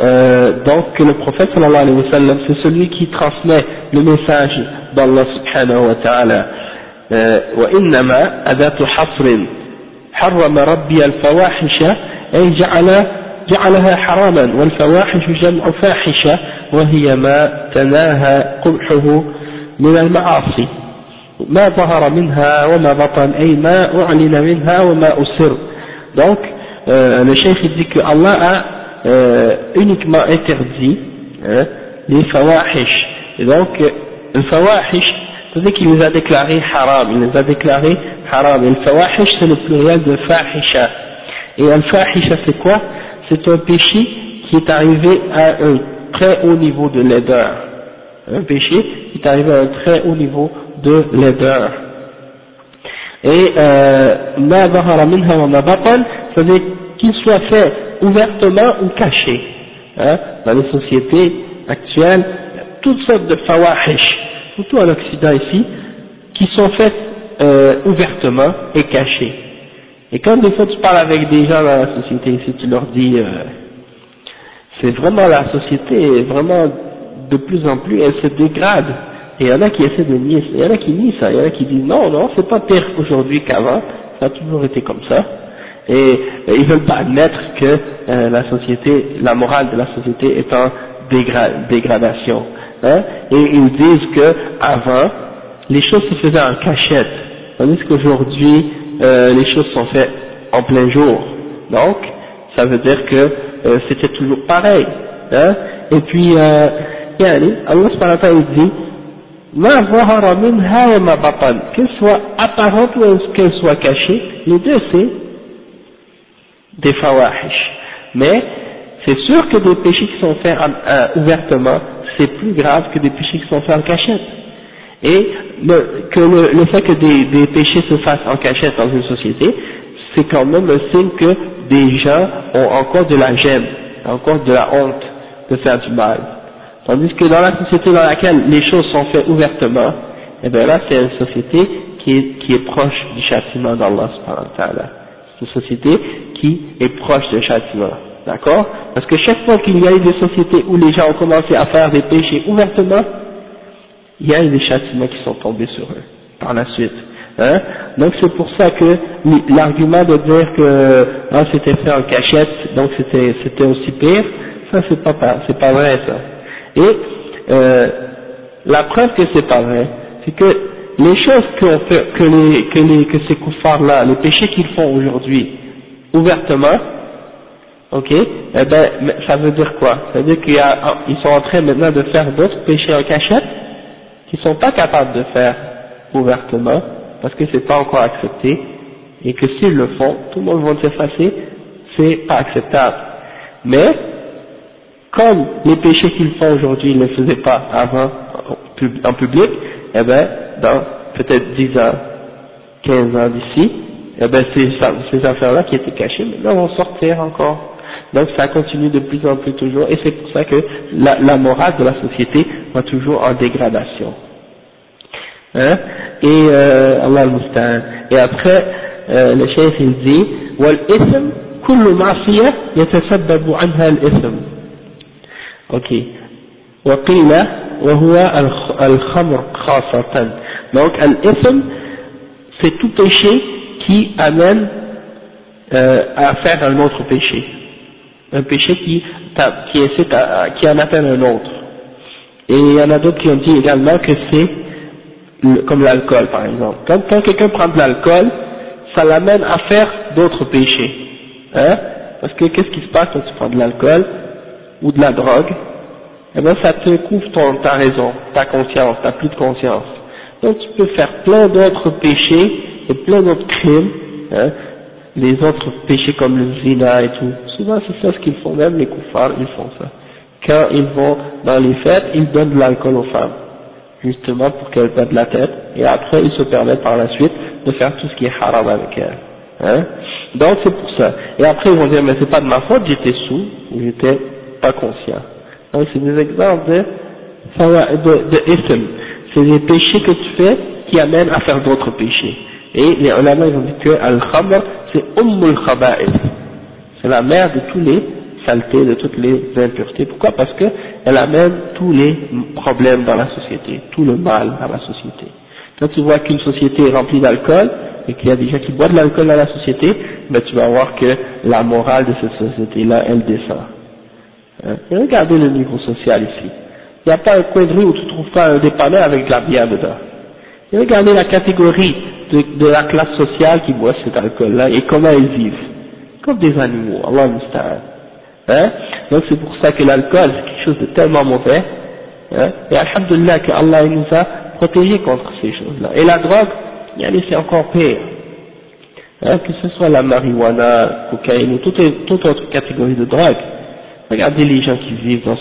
euh, donc que le prophète sallallahu alayhi wa sallam c'est celui qui transmet le message d'Allah subhanahu wa ta'ala وإنما أداة حصر. حرم ربي الفواحش أي جعل جعلها حراما والفواحش جمع فاحشة وهي ما تناهى قبحه من المعاصي. ما ظهر منها وما بطن أي ما أعلن منها وما أسر. Donc euh, le chef dit que Allah a euh, uniquement interdit les donc c'est-à-dire qu'il les a déclarés haram. Il les a déclarés haram. Et le fawahish c'est le pluriel de fahisha. Et al fahisha c'est quoi? C'est un péché qui est arrivé à un très haut niveau de laideur. Un péché qui est arrivé à un très haut niveau de laideur. Et ma c'est-à-dire qu'il soit fait ouvertement ou caché. Hein, dans les sociétés actuelles, toutes sortes de fawahish, surtout en Occident ici, qui sont faites euh, ouvertement et cachées. Et quand des fois tu parles avec des gens dans la société ici, tu leur dis, euh, c'est vraiment la société, vraiment de plus en plus, elle se dégrade et il y en a qui essaient de nier, il y en a qui nient ça, il y en a qui disent non, non, c'est pas pire aujourd'hui qu'avant, ça a toujours été comme ça. Et, ils veulent pas admettre que euh, la société, la morale de la société est en dégradation. Hein. Et ils disent que avant, les choses se faisaient en cachette, tandis qu'aujourd'hui, euh, les choses sont faites en plein jour. Donc, ça veut dire que euh, c'était toujours pareil. Hein. Et puis, euh, Allah dit qu'elle soit apparente ou qu'elle soit cachée, les deux c'est des fawahish. Mais c'est sûr que des péchés qui sont faits euh, ouvertement, c'est plus grave que des péchés qui sont faits en cachette. Et que le, fait que des, péchés se fassent en cachette dans une société, c'est quand même un signe que des gens ont encore de la gêne, encore de la honte de faire du mal. Tandis que dans la société dans laquelle les choses sont faites ouvertement, eh bien là c'est une société qui est, qui est proche du châtiment d'Allah C'est une société qui est proche du châtiment. D'accord Parce que chaque fois qu'il y a eu des sociétés où les gens ont commencé à faire des péchés ouvertement, il y a eu des châtiments qui sont tombés sur eux par la suite. Hein donc c'est pour ça que l'argument de dire que ah, c'était fait en cachette, donc c'était c'était aussi pire, ça c'est pas vrai ça. Et euh, la preuve que c'est pas vrai, c'est que les choses que, que, ces koufars-là, les péchés qu'ils font aujourd'hui, ouvertement, ok, eh ben, ça veut dire quoi? Ça veut dire qu'ils sont en train maintenant de faire d'autres péchés en cachette, qu'ils sont pas capables de faire ouvertement, parce que c'est pas encore accepté, et que s'ils le font, tout le monde va s'effacer, c'est pas acceptable. Mais, comme les péchés qu'ils font aujourd'hui, ils ne faisaient pas avant en public, eh bien, dans peut-être 10 ans, 15 ans d'ici, eh bien, ces, ces affaires-là qui étaient cachées, maintenant vont sortir encore. Donc ça continue de plus en plus toujours, et c'est pour ça que la, la, morale de la société va toujours en dégradation. Hein et euh, Allah al Et après, euh, le chef il dit, وَالْإِثْمُ كُلُّ مَعْصِيَةٍ يَتَسَبَّبُ عَنْهَا الْإِثْمُ Ok. وقيل وهو الخمر خاصة. Donc al-ithm, c'est tout péché qui amène euh, à faire un autre péché. Un péché qui, qui, qui en appelle un autre. Et il y en a d'autres qui ont dit également que c'est comme l'alcool par exemple. Quand, quand quelqu'un prend de l'alcool, ça l'amène à faire d'autres péchés. Hein? Parce que qu'est-ce qui se passe quand tu prends de l'alcool ou de la drogue, eh bien ça te couvre ton, ta raison, ta conscience, t'as plus de conscience. Donc tu peux faire plein d'autres péchés et plein d'autres crimes, hein, les autres péchés comme le zina et tout. Souvent c'est ça ce qu'ils font, même les koufars, ils font ça. Quand ils vont dans les fêtes, ils donnent de l'alcool aux femmes, justement pour qu'elles perdent la tête, et après ils se permettent par la suite de faire tout ce qui est haram avec elles. Hein. Donc c'est pour ça. Et après ils vont dire mais c'est pas de ma faute, j'étais sous, ou j'étais pas conscient. Donc c'est des exemples de, de, de C'est des péchés que tu fais qui amènent à faire d'autres péchés. Et les ulama ils ont dit que al-khamr c'est ummul khaba'ith. C'est la mère de tous les saletés, de toutes les impuretés. Pourquoi? Parce que elle amène tous les problèmes dans la société, tout le mal dans la société. Quand tu vois qu'une société est remplie d'alcool, et qu'il y a des gens qui boivent de l'alcool dans la société, ben tu vas voir que la morale de cette société-là, elle descend. Hein? Et regardez le niveau social ici. Il n'y a pas un coin de rue où tu ne trouves pas un dépanneur avec de la bière dedans. Et regardez la catégorie de, la classe sociale qui boit cet alcool-là et comment ils vivent. Comme des animaux, Allah Hein? Donc c'est pour ça que l'alcool c'est quelque chose de tellement mauvais. Hein? Et alhamdulillah que Allah nous a protégés contre ces choses-là. Et la drogue, c'est encore pire. Hein? Que ce soit la marijuana, cocaïne ou toute, toute autre catégorie de drogue. Regardez les gens qui vivent dans,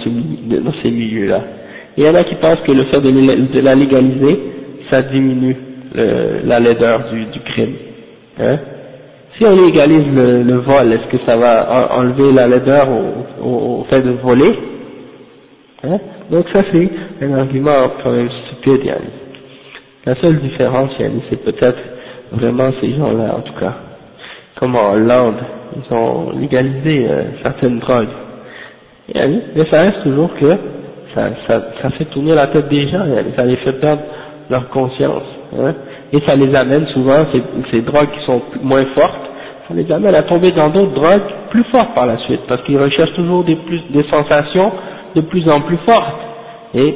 dans ces milieux-là. Il y en a qui pensent que le fait de, la légaliser, ça diminue la laideur du, du crime. Hein? Si on légalise le, vol, est-ce que ça va enlever la laideur au, au, fait de voler? Hein? Donc ça c'est un argument quand même stupide. Yann. La seule différence, c'est peut-être vraiment ces gens-là, en tout cas. Comme en Hollande, ils ont légalisé euh, certaines drogues. mais ça reste toujours que ça, ça, ça fait tourner la tête des gens, ça les fait perdre leur conscience. Hein et ça les amène souvent, ces, drogues qui sont moins fortes, ça les amène à tomber dans d'autres drogues plus fortes par la suite, parce qu'ils recherchent toujours des, plus, des sensations de plus en plus fortes. Et,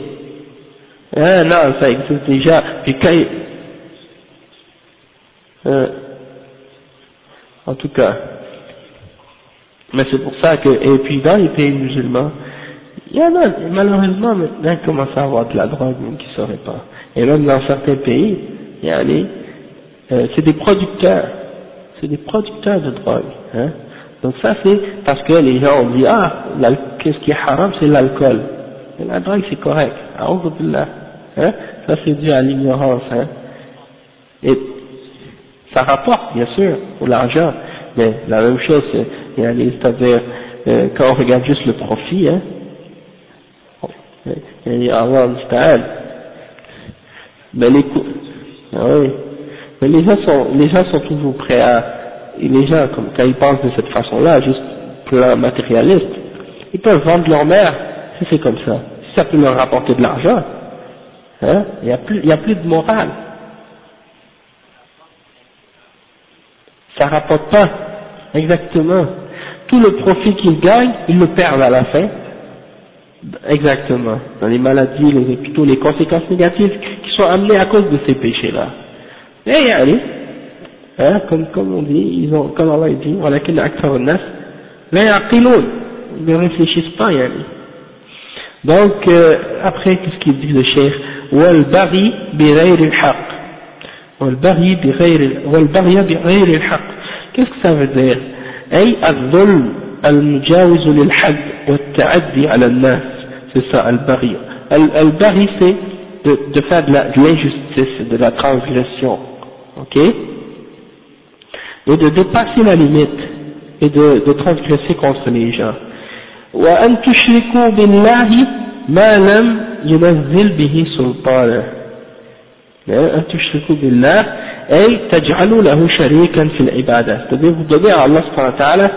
hein, non, ça existe déjà. Puis quand, euh, en tout cas, mais c'est pour ça que, et puis dans les pays musulmans, il y en a, malheureusement, maintenant, ils commencent à avoir de la drogue, même qui ne sauraient pas. Et même dans certains pays, y a euh, c'est des producteurs, c'est des producteurs de drogue. Hein. Donc ça c'est parce que les gens ont dit ah qu'est-ce qui est haram c'est l'alcool. La drogue c'est correct. Hein. Ça c'est dû à l'ignorance. Hein. Et ça rapporte bien sûr pour l'argent, mais la même chose c'est-à-dire euh, quand on regarde juste le profit. Hein, mais les, ah oui. Mais les gens sont, les gens sont toujours prêts à, et les gens, comme, quand ils pensent de cette façon-là, juste plan matérialiste, ils peuvent vendre leur mère, si c'est comme ça. Si ça peut leur rapporter de l'argent, hein, il n'y a plus, y a plus de morale. Ça rapporte pas, exactement. Tout le profit qu'ils gagnent, ils le perdent à la fin. Exactement. Dans les maladies, les hôpitaux, les conséquences négatives qui sont amenées à cause de ces péchés-là. Et allez, hein, comme, comme on dit, ils ont, comme Allah dit, ولكن أكثر الناس لا يعقلون, ils ne réfléchissent pas, yani. Donc, euh, après, qu'est-ce qu'il dit le cheikh والبغي بغير الحق والبغي بغير والبغي بغير الحق qu'est-ce que ça veut dire أي الظلم المجاوز للحد والتعدي على الناس c'est ça al-baghi al-baghi c'est de, de faire de l'injustice de la transgression ok et de dépasser la limite et de, de transgresser contre les gens وأن تشركوا بالله ما لم ينزل به سلطانه أن تشركوا بالله أي تجعلوا له شريكا في العبادة c'est-à-dire vous donnez à Allah subhanahu wa ta'ala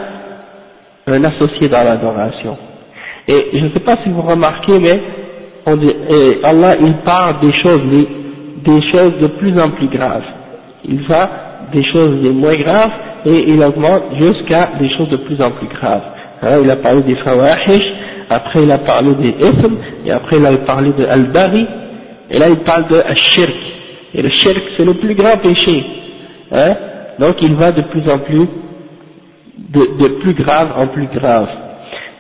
un associé dans l'adoration et je ne sais pas si vous remarquez mais on dit, Allah il parle des choses des choses de plus en plus graves il va des choses les moins graves et il augmente jusqu'à des choses de plus en plus graves. Hein, il a parlé des fawahish, après il a parlé des ism, et après il a parlé de al-bari, et là il parle de shirk. Et le shirk c'est le plus grand péché. Hein, donc il va de plus en plus, de plus grave en plus grave.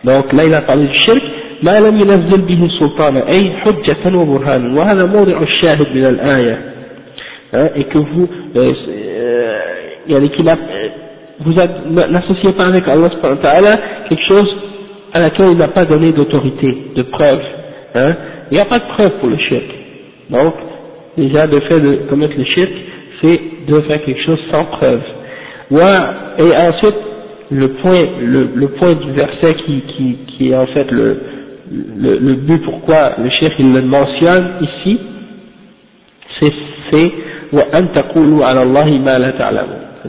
Donc là il a parlé du shirk, ما لم ينزل به سلطانا أي حجة وبرهانا وهذا موضع الشاهد من الآية hein, et que vous, euh, euh, vous n'associez pas avec Allah quelque chose à laquelle il n'a pas donné d'autorité, de preuve. Hein. Il n'y a pas de preuve pour le shirk. Donc, déjà, le fait de commettre le shirk, c'est de faire quelque chose sans preuve. Et ensuite, le point, le, le point du verset qui, qui, qui est en fait le, le, le but pourquoi le shirk il le mentionne ici, c'est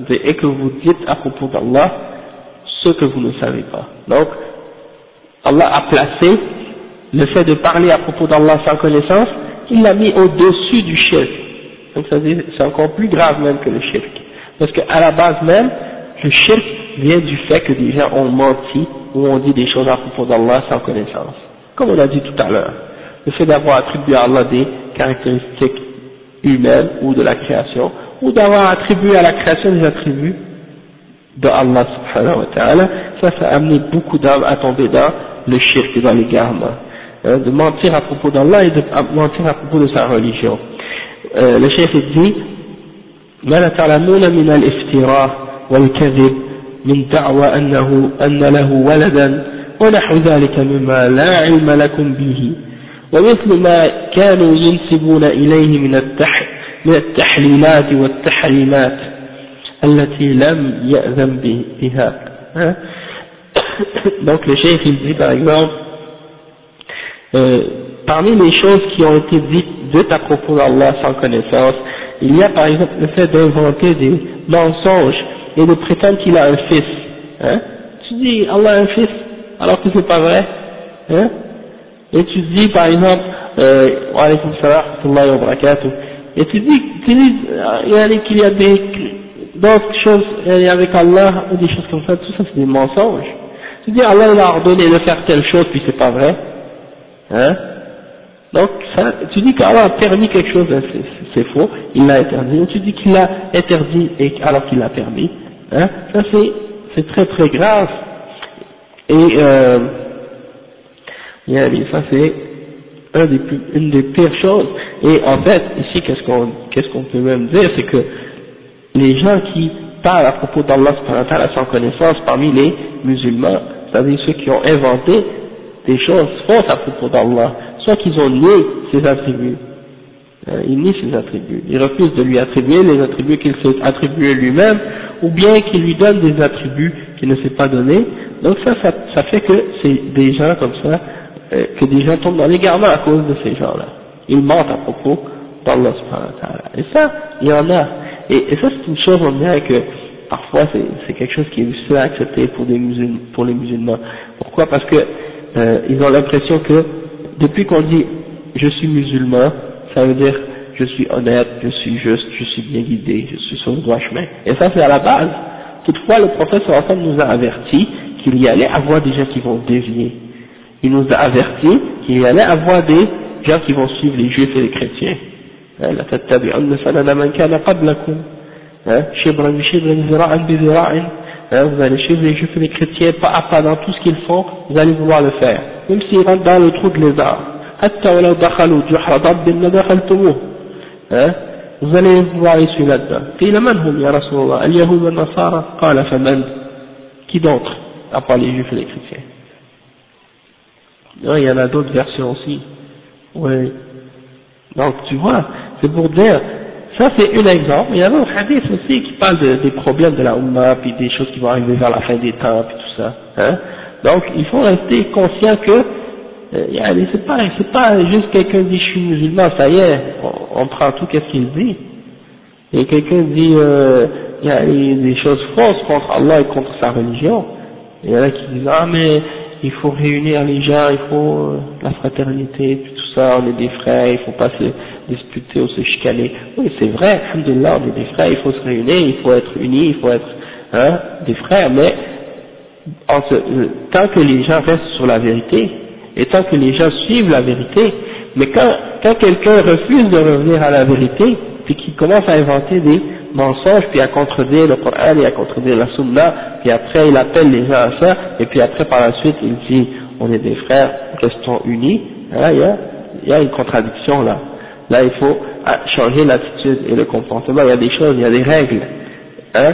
et que vous dites à propos d'Allah ce que vous ne savez pas. Donc, Allah a placé le fait de parler à propos d'Allah sans connaissance, il l'a mis au-dessus du shirk. Donc c'est encore plus grave même que le shirk. Parce qu'à la base même, le shirk vient du fait que des gens ont menti ou ont dit des choses à propos d'Allah sans connaissance. Comme on a dit tout à l'heure. Le fait d'avoir attribué à Allah des caractéristiques humaines ou de la création, ou d'avoir attribué à la création des attributs de Allah subhanahu wa ta'ala, ça, ça a amené beaucoup d'âmes à tomber dans le shirk et dans l'égarement. Hein, de mentir à propos d'Allah et de mentir à propos de sa religion. Euh, le chef dit, ما تعلمون من الافتراء والكذب من دعوى أنه أن له ولدا ونحو ذلك مما لا علم لكم به ومثل ما كانوا ينسبون إليه من, التح من التحليلات والتحريمات التي لم يأذن بها donc le chef il dit par exemple euh, parmi les choses qui ont été dites, dites à propos d'Allah sans connaissance il y a par exemple le fait d'inventer des mensonges et de prétendre qu'il a un fils. Hein? Tu dis Allah a un fils alors que c'est pas vrai. Hein? Et tu dis par exemple euh, et tu dis, tu dis euh, qu'il y a des d'autres choses avec Allah ou des choses comme ça, tout ça c'est des mensonges. Tu dis Allah il a ordonné de faire telle chose puis c'est pas vrai. Hein? Donc ça, tu dis qu'Allah a permis quelque chose, hein, c'est faux, il l'a interdit. Ou tu dis qu'il l'a interdit alors qu'il l'a permis. Hein Ça c'est très très grave. Et euh, ça c'est une des pires choses. Et en fait, ici, qu'est-ce qu'on qu'est-ce qu'on peut même dire, c'est que les gens qui parlent à propos d'Allah sans connaissance parmi les musulmans, c'est-à-dire ceux qui ont inventé des choses fausses à propos d'Allah, soit qu'ils ont nié ses attributs, hein, ils nient ses attributs, ils refusent de lui attribuer les attributs qu'il s'est attribués lui-même, ou bien qu'ils lui donnent des attributs qu'il ne s'est pas donnés, donc ça, ça, ça fait que c'est des gens comme ça, euh, que des gens tombent dans l'égarement à cause de ces gens-là. Ils mentent à propos d'Allah subhanahu wa ta'ala. Et ça, il y en a. Et, ça, c'est une chose, on dirait que parfois, c'est quelque chose qui est difficile à accepter pour, des musulmans, les musulmans. Pourquoi? Parce que euh, ils ont l'impression que depuis qu'on dit je suis musulman, ça veut dire je suis honnête, je suis juste, je suis bien guidé, je suis sur le droit chemin. Et ça c'est à la base. Toutefois le prophète nous a averti qu'il y allait avoir des gens qui vont dévier. Il nous a averti qu'il y allait avoir des gens qui vont suivre les juifs et les chrétiens. Hein, hein, hein, vous allez suivre les juifs et les chrétiens pas à pas dans tout ce qu'ils font, vous allez vouloir le faire même s'ils rentrent dans le trou de lézard حتى ولو دخلوا جحر ضب لدخلتموه vous allez vouloir les suivre là-dedans قيل من هم يا رسول الله اليهود والنصارى قال فمن qui d'autre à part les juifs et les chrétiens non, il y en a d'autres versions aussi oui donc tu vois c'est pour dire, ça c'est un exemple, il y a un hadith aussi qui parle des problèmes de la Ummah, puis des choses qui vont arriver vers la fin des temps, puis tout ça. Hein. Donc il faut rester conscient que euh, c'est pas, pas juste quelqu'un dit je suis musulman, ça y est, on, prend tout qu'est-ce qu'il dit? Et quelqu'un dit euh, il y a des choses fausses contre Allah et contre sa religion. Il y en a qui disent ah mais il faut réunir les gens, il faut euh, la fraternité, puis tout ça, on est des frères, il faut pas se disputer ou se chicaner. Oui, c'est vrai, alhamdulillah, on est des frères, il faut se réunir, il faut être unis, il faut être hein, des frères, mais euh, tant que les gens restent sur la vérité, et tant que les gens suivent la vérité, mais quand, quand quelqu'un refuse de revenir à la vérité, puis qu'il commence à inventer des mensonges, puis à contredire le Coran et à contredire la Sunna, puis après il appelle les gens à ça, et puis après par la suite il dit on est des frères, restons unis, hein, il, y a, il y a une contradiction là. Là, il faut ah, changer l'attitude et le comportement. Il y a des choses, il y a des règles. Hein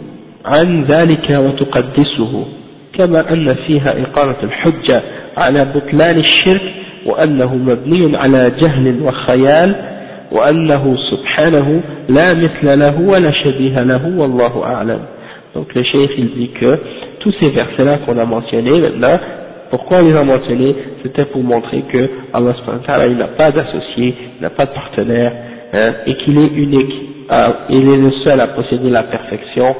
عن ذلك وتقدسه كما أن فيها إقامة الحجة على بطلان الشرك وأنه مبني على جهل وخيال وأنه سبحانه لا مثل له ولا شبيه له والله أعلم Donc le cheikh il dit que tous ces versets-là qu'on a mentionnés maintenant, pourquoi on les a mentionnés C'était pour montrer que Allah il n'a pas d'associé, n'a pas de partenaire, hein, et qu'il est unique, il est le seul à posséder la perfection,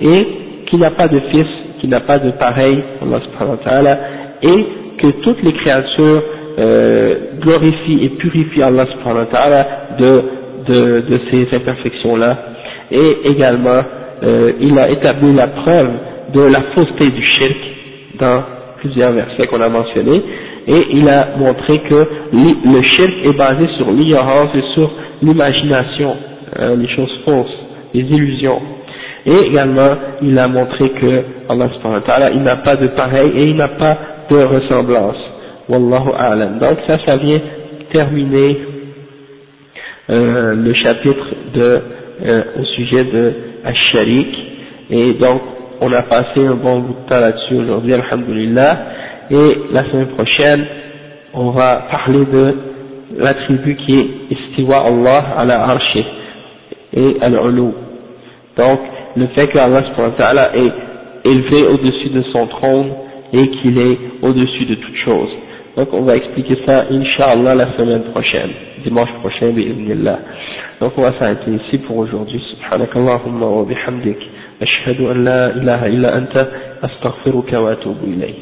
et qu'il n'a pas de fils, qu'il n'a pas de pareil, Allah et que toutes les créatures euh, glorifient et purifient Allah de, de, de ces imperfections-là, et également euh, il a établi la preuve de la fausseté du shirk dans plusieurs versets qu'on a mentionnés, et il a montré que le shirk est basé sur l'ignorance et sur l'imagination, hein, les choses fausses, les illusions. Et également, il a montré que Allah il n'a pas de pareil et il n'a pas de ressemblance. Wallahu a'lam. Donc ça, ça vient terminer euh, le chapitre de, euh, au sujet de Ash-Sharik. Et donc, on a passé un bon bout de temps là-dessus aujourd'hui, alhamdulillah. Et la semaine prochaine, on va parler de l'attribut qui est Istiwa Allah ala arshi et al-ulu. Donc, le fait que Allah est élevé au-dessus de son trône et qu'il est au-dessus de toutes choses. Donc on va expliquer ça, Inch'Allah, la semaine prochaine, dimanche prochain, bi'idhnillah. Donc on va s'arrêter ici pour aujourd'hui. Subhanakallahumma wa bihamdik. أشهد أن لا إله إلا أنت أستغفرك وأتوب إليك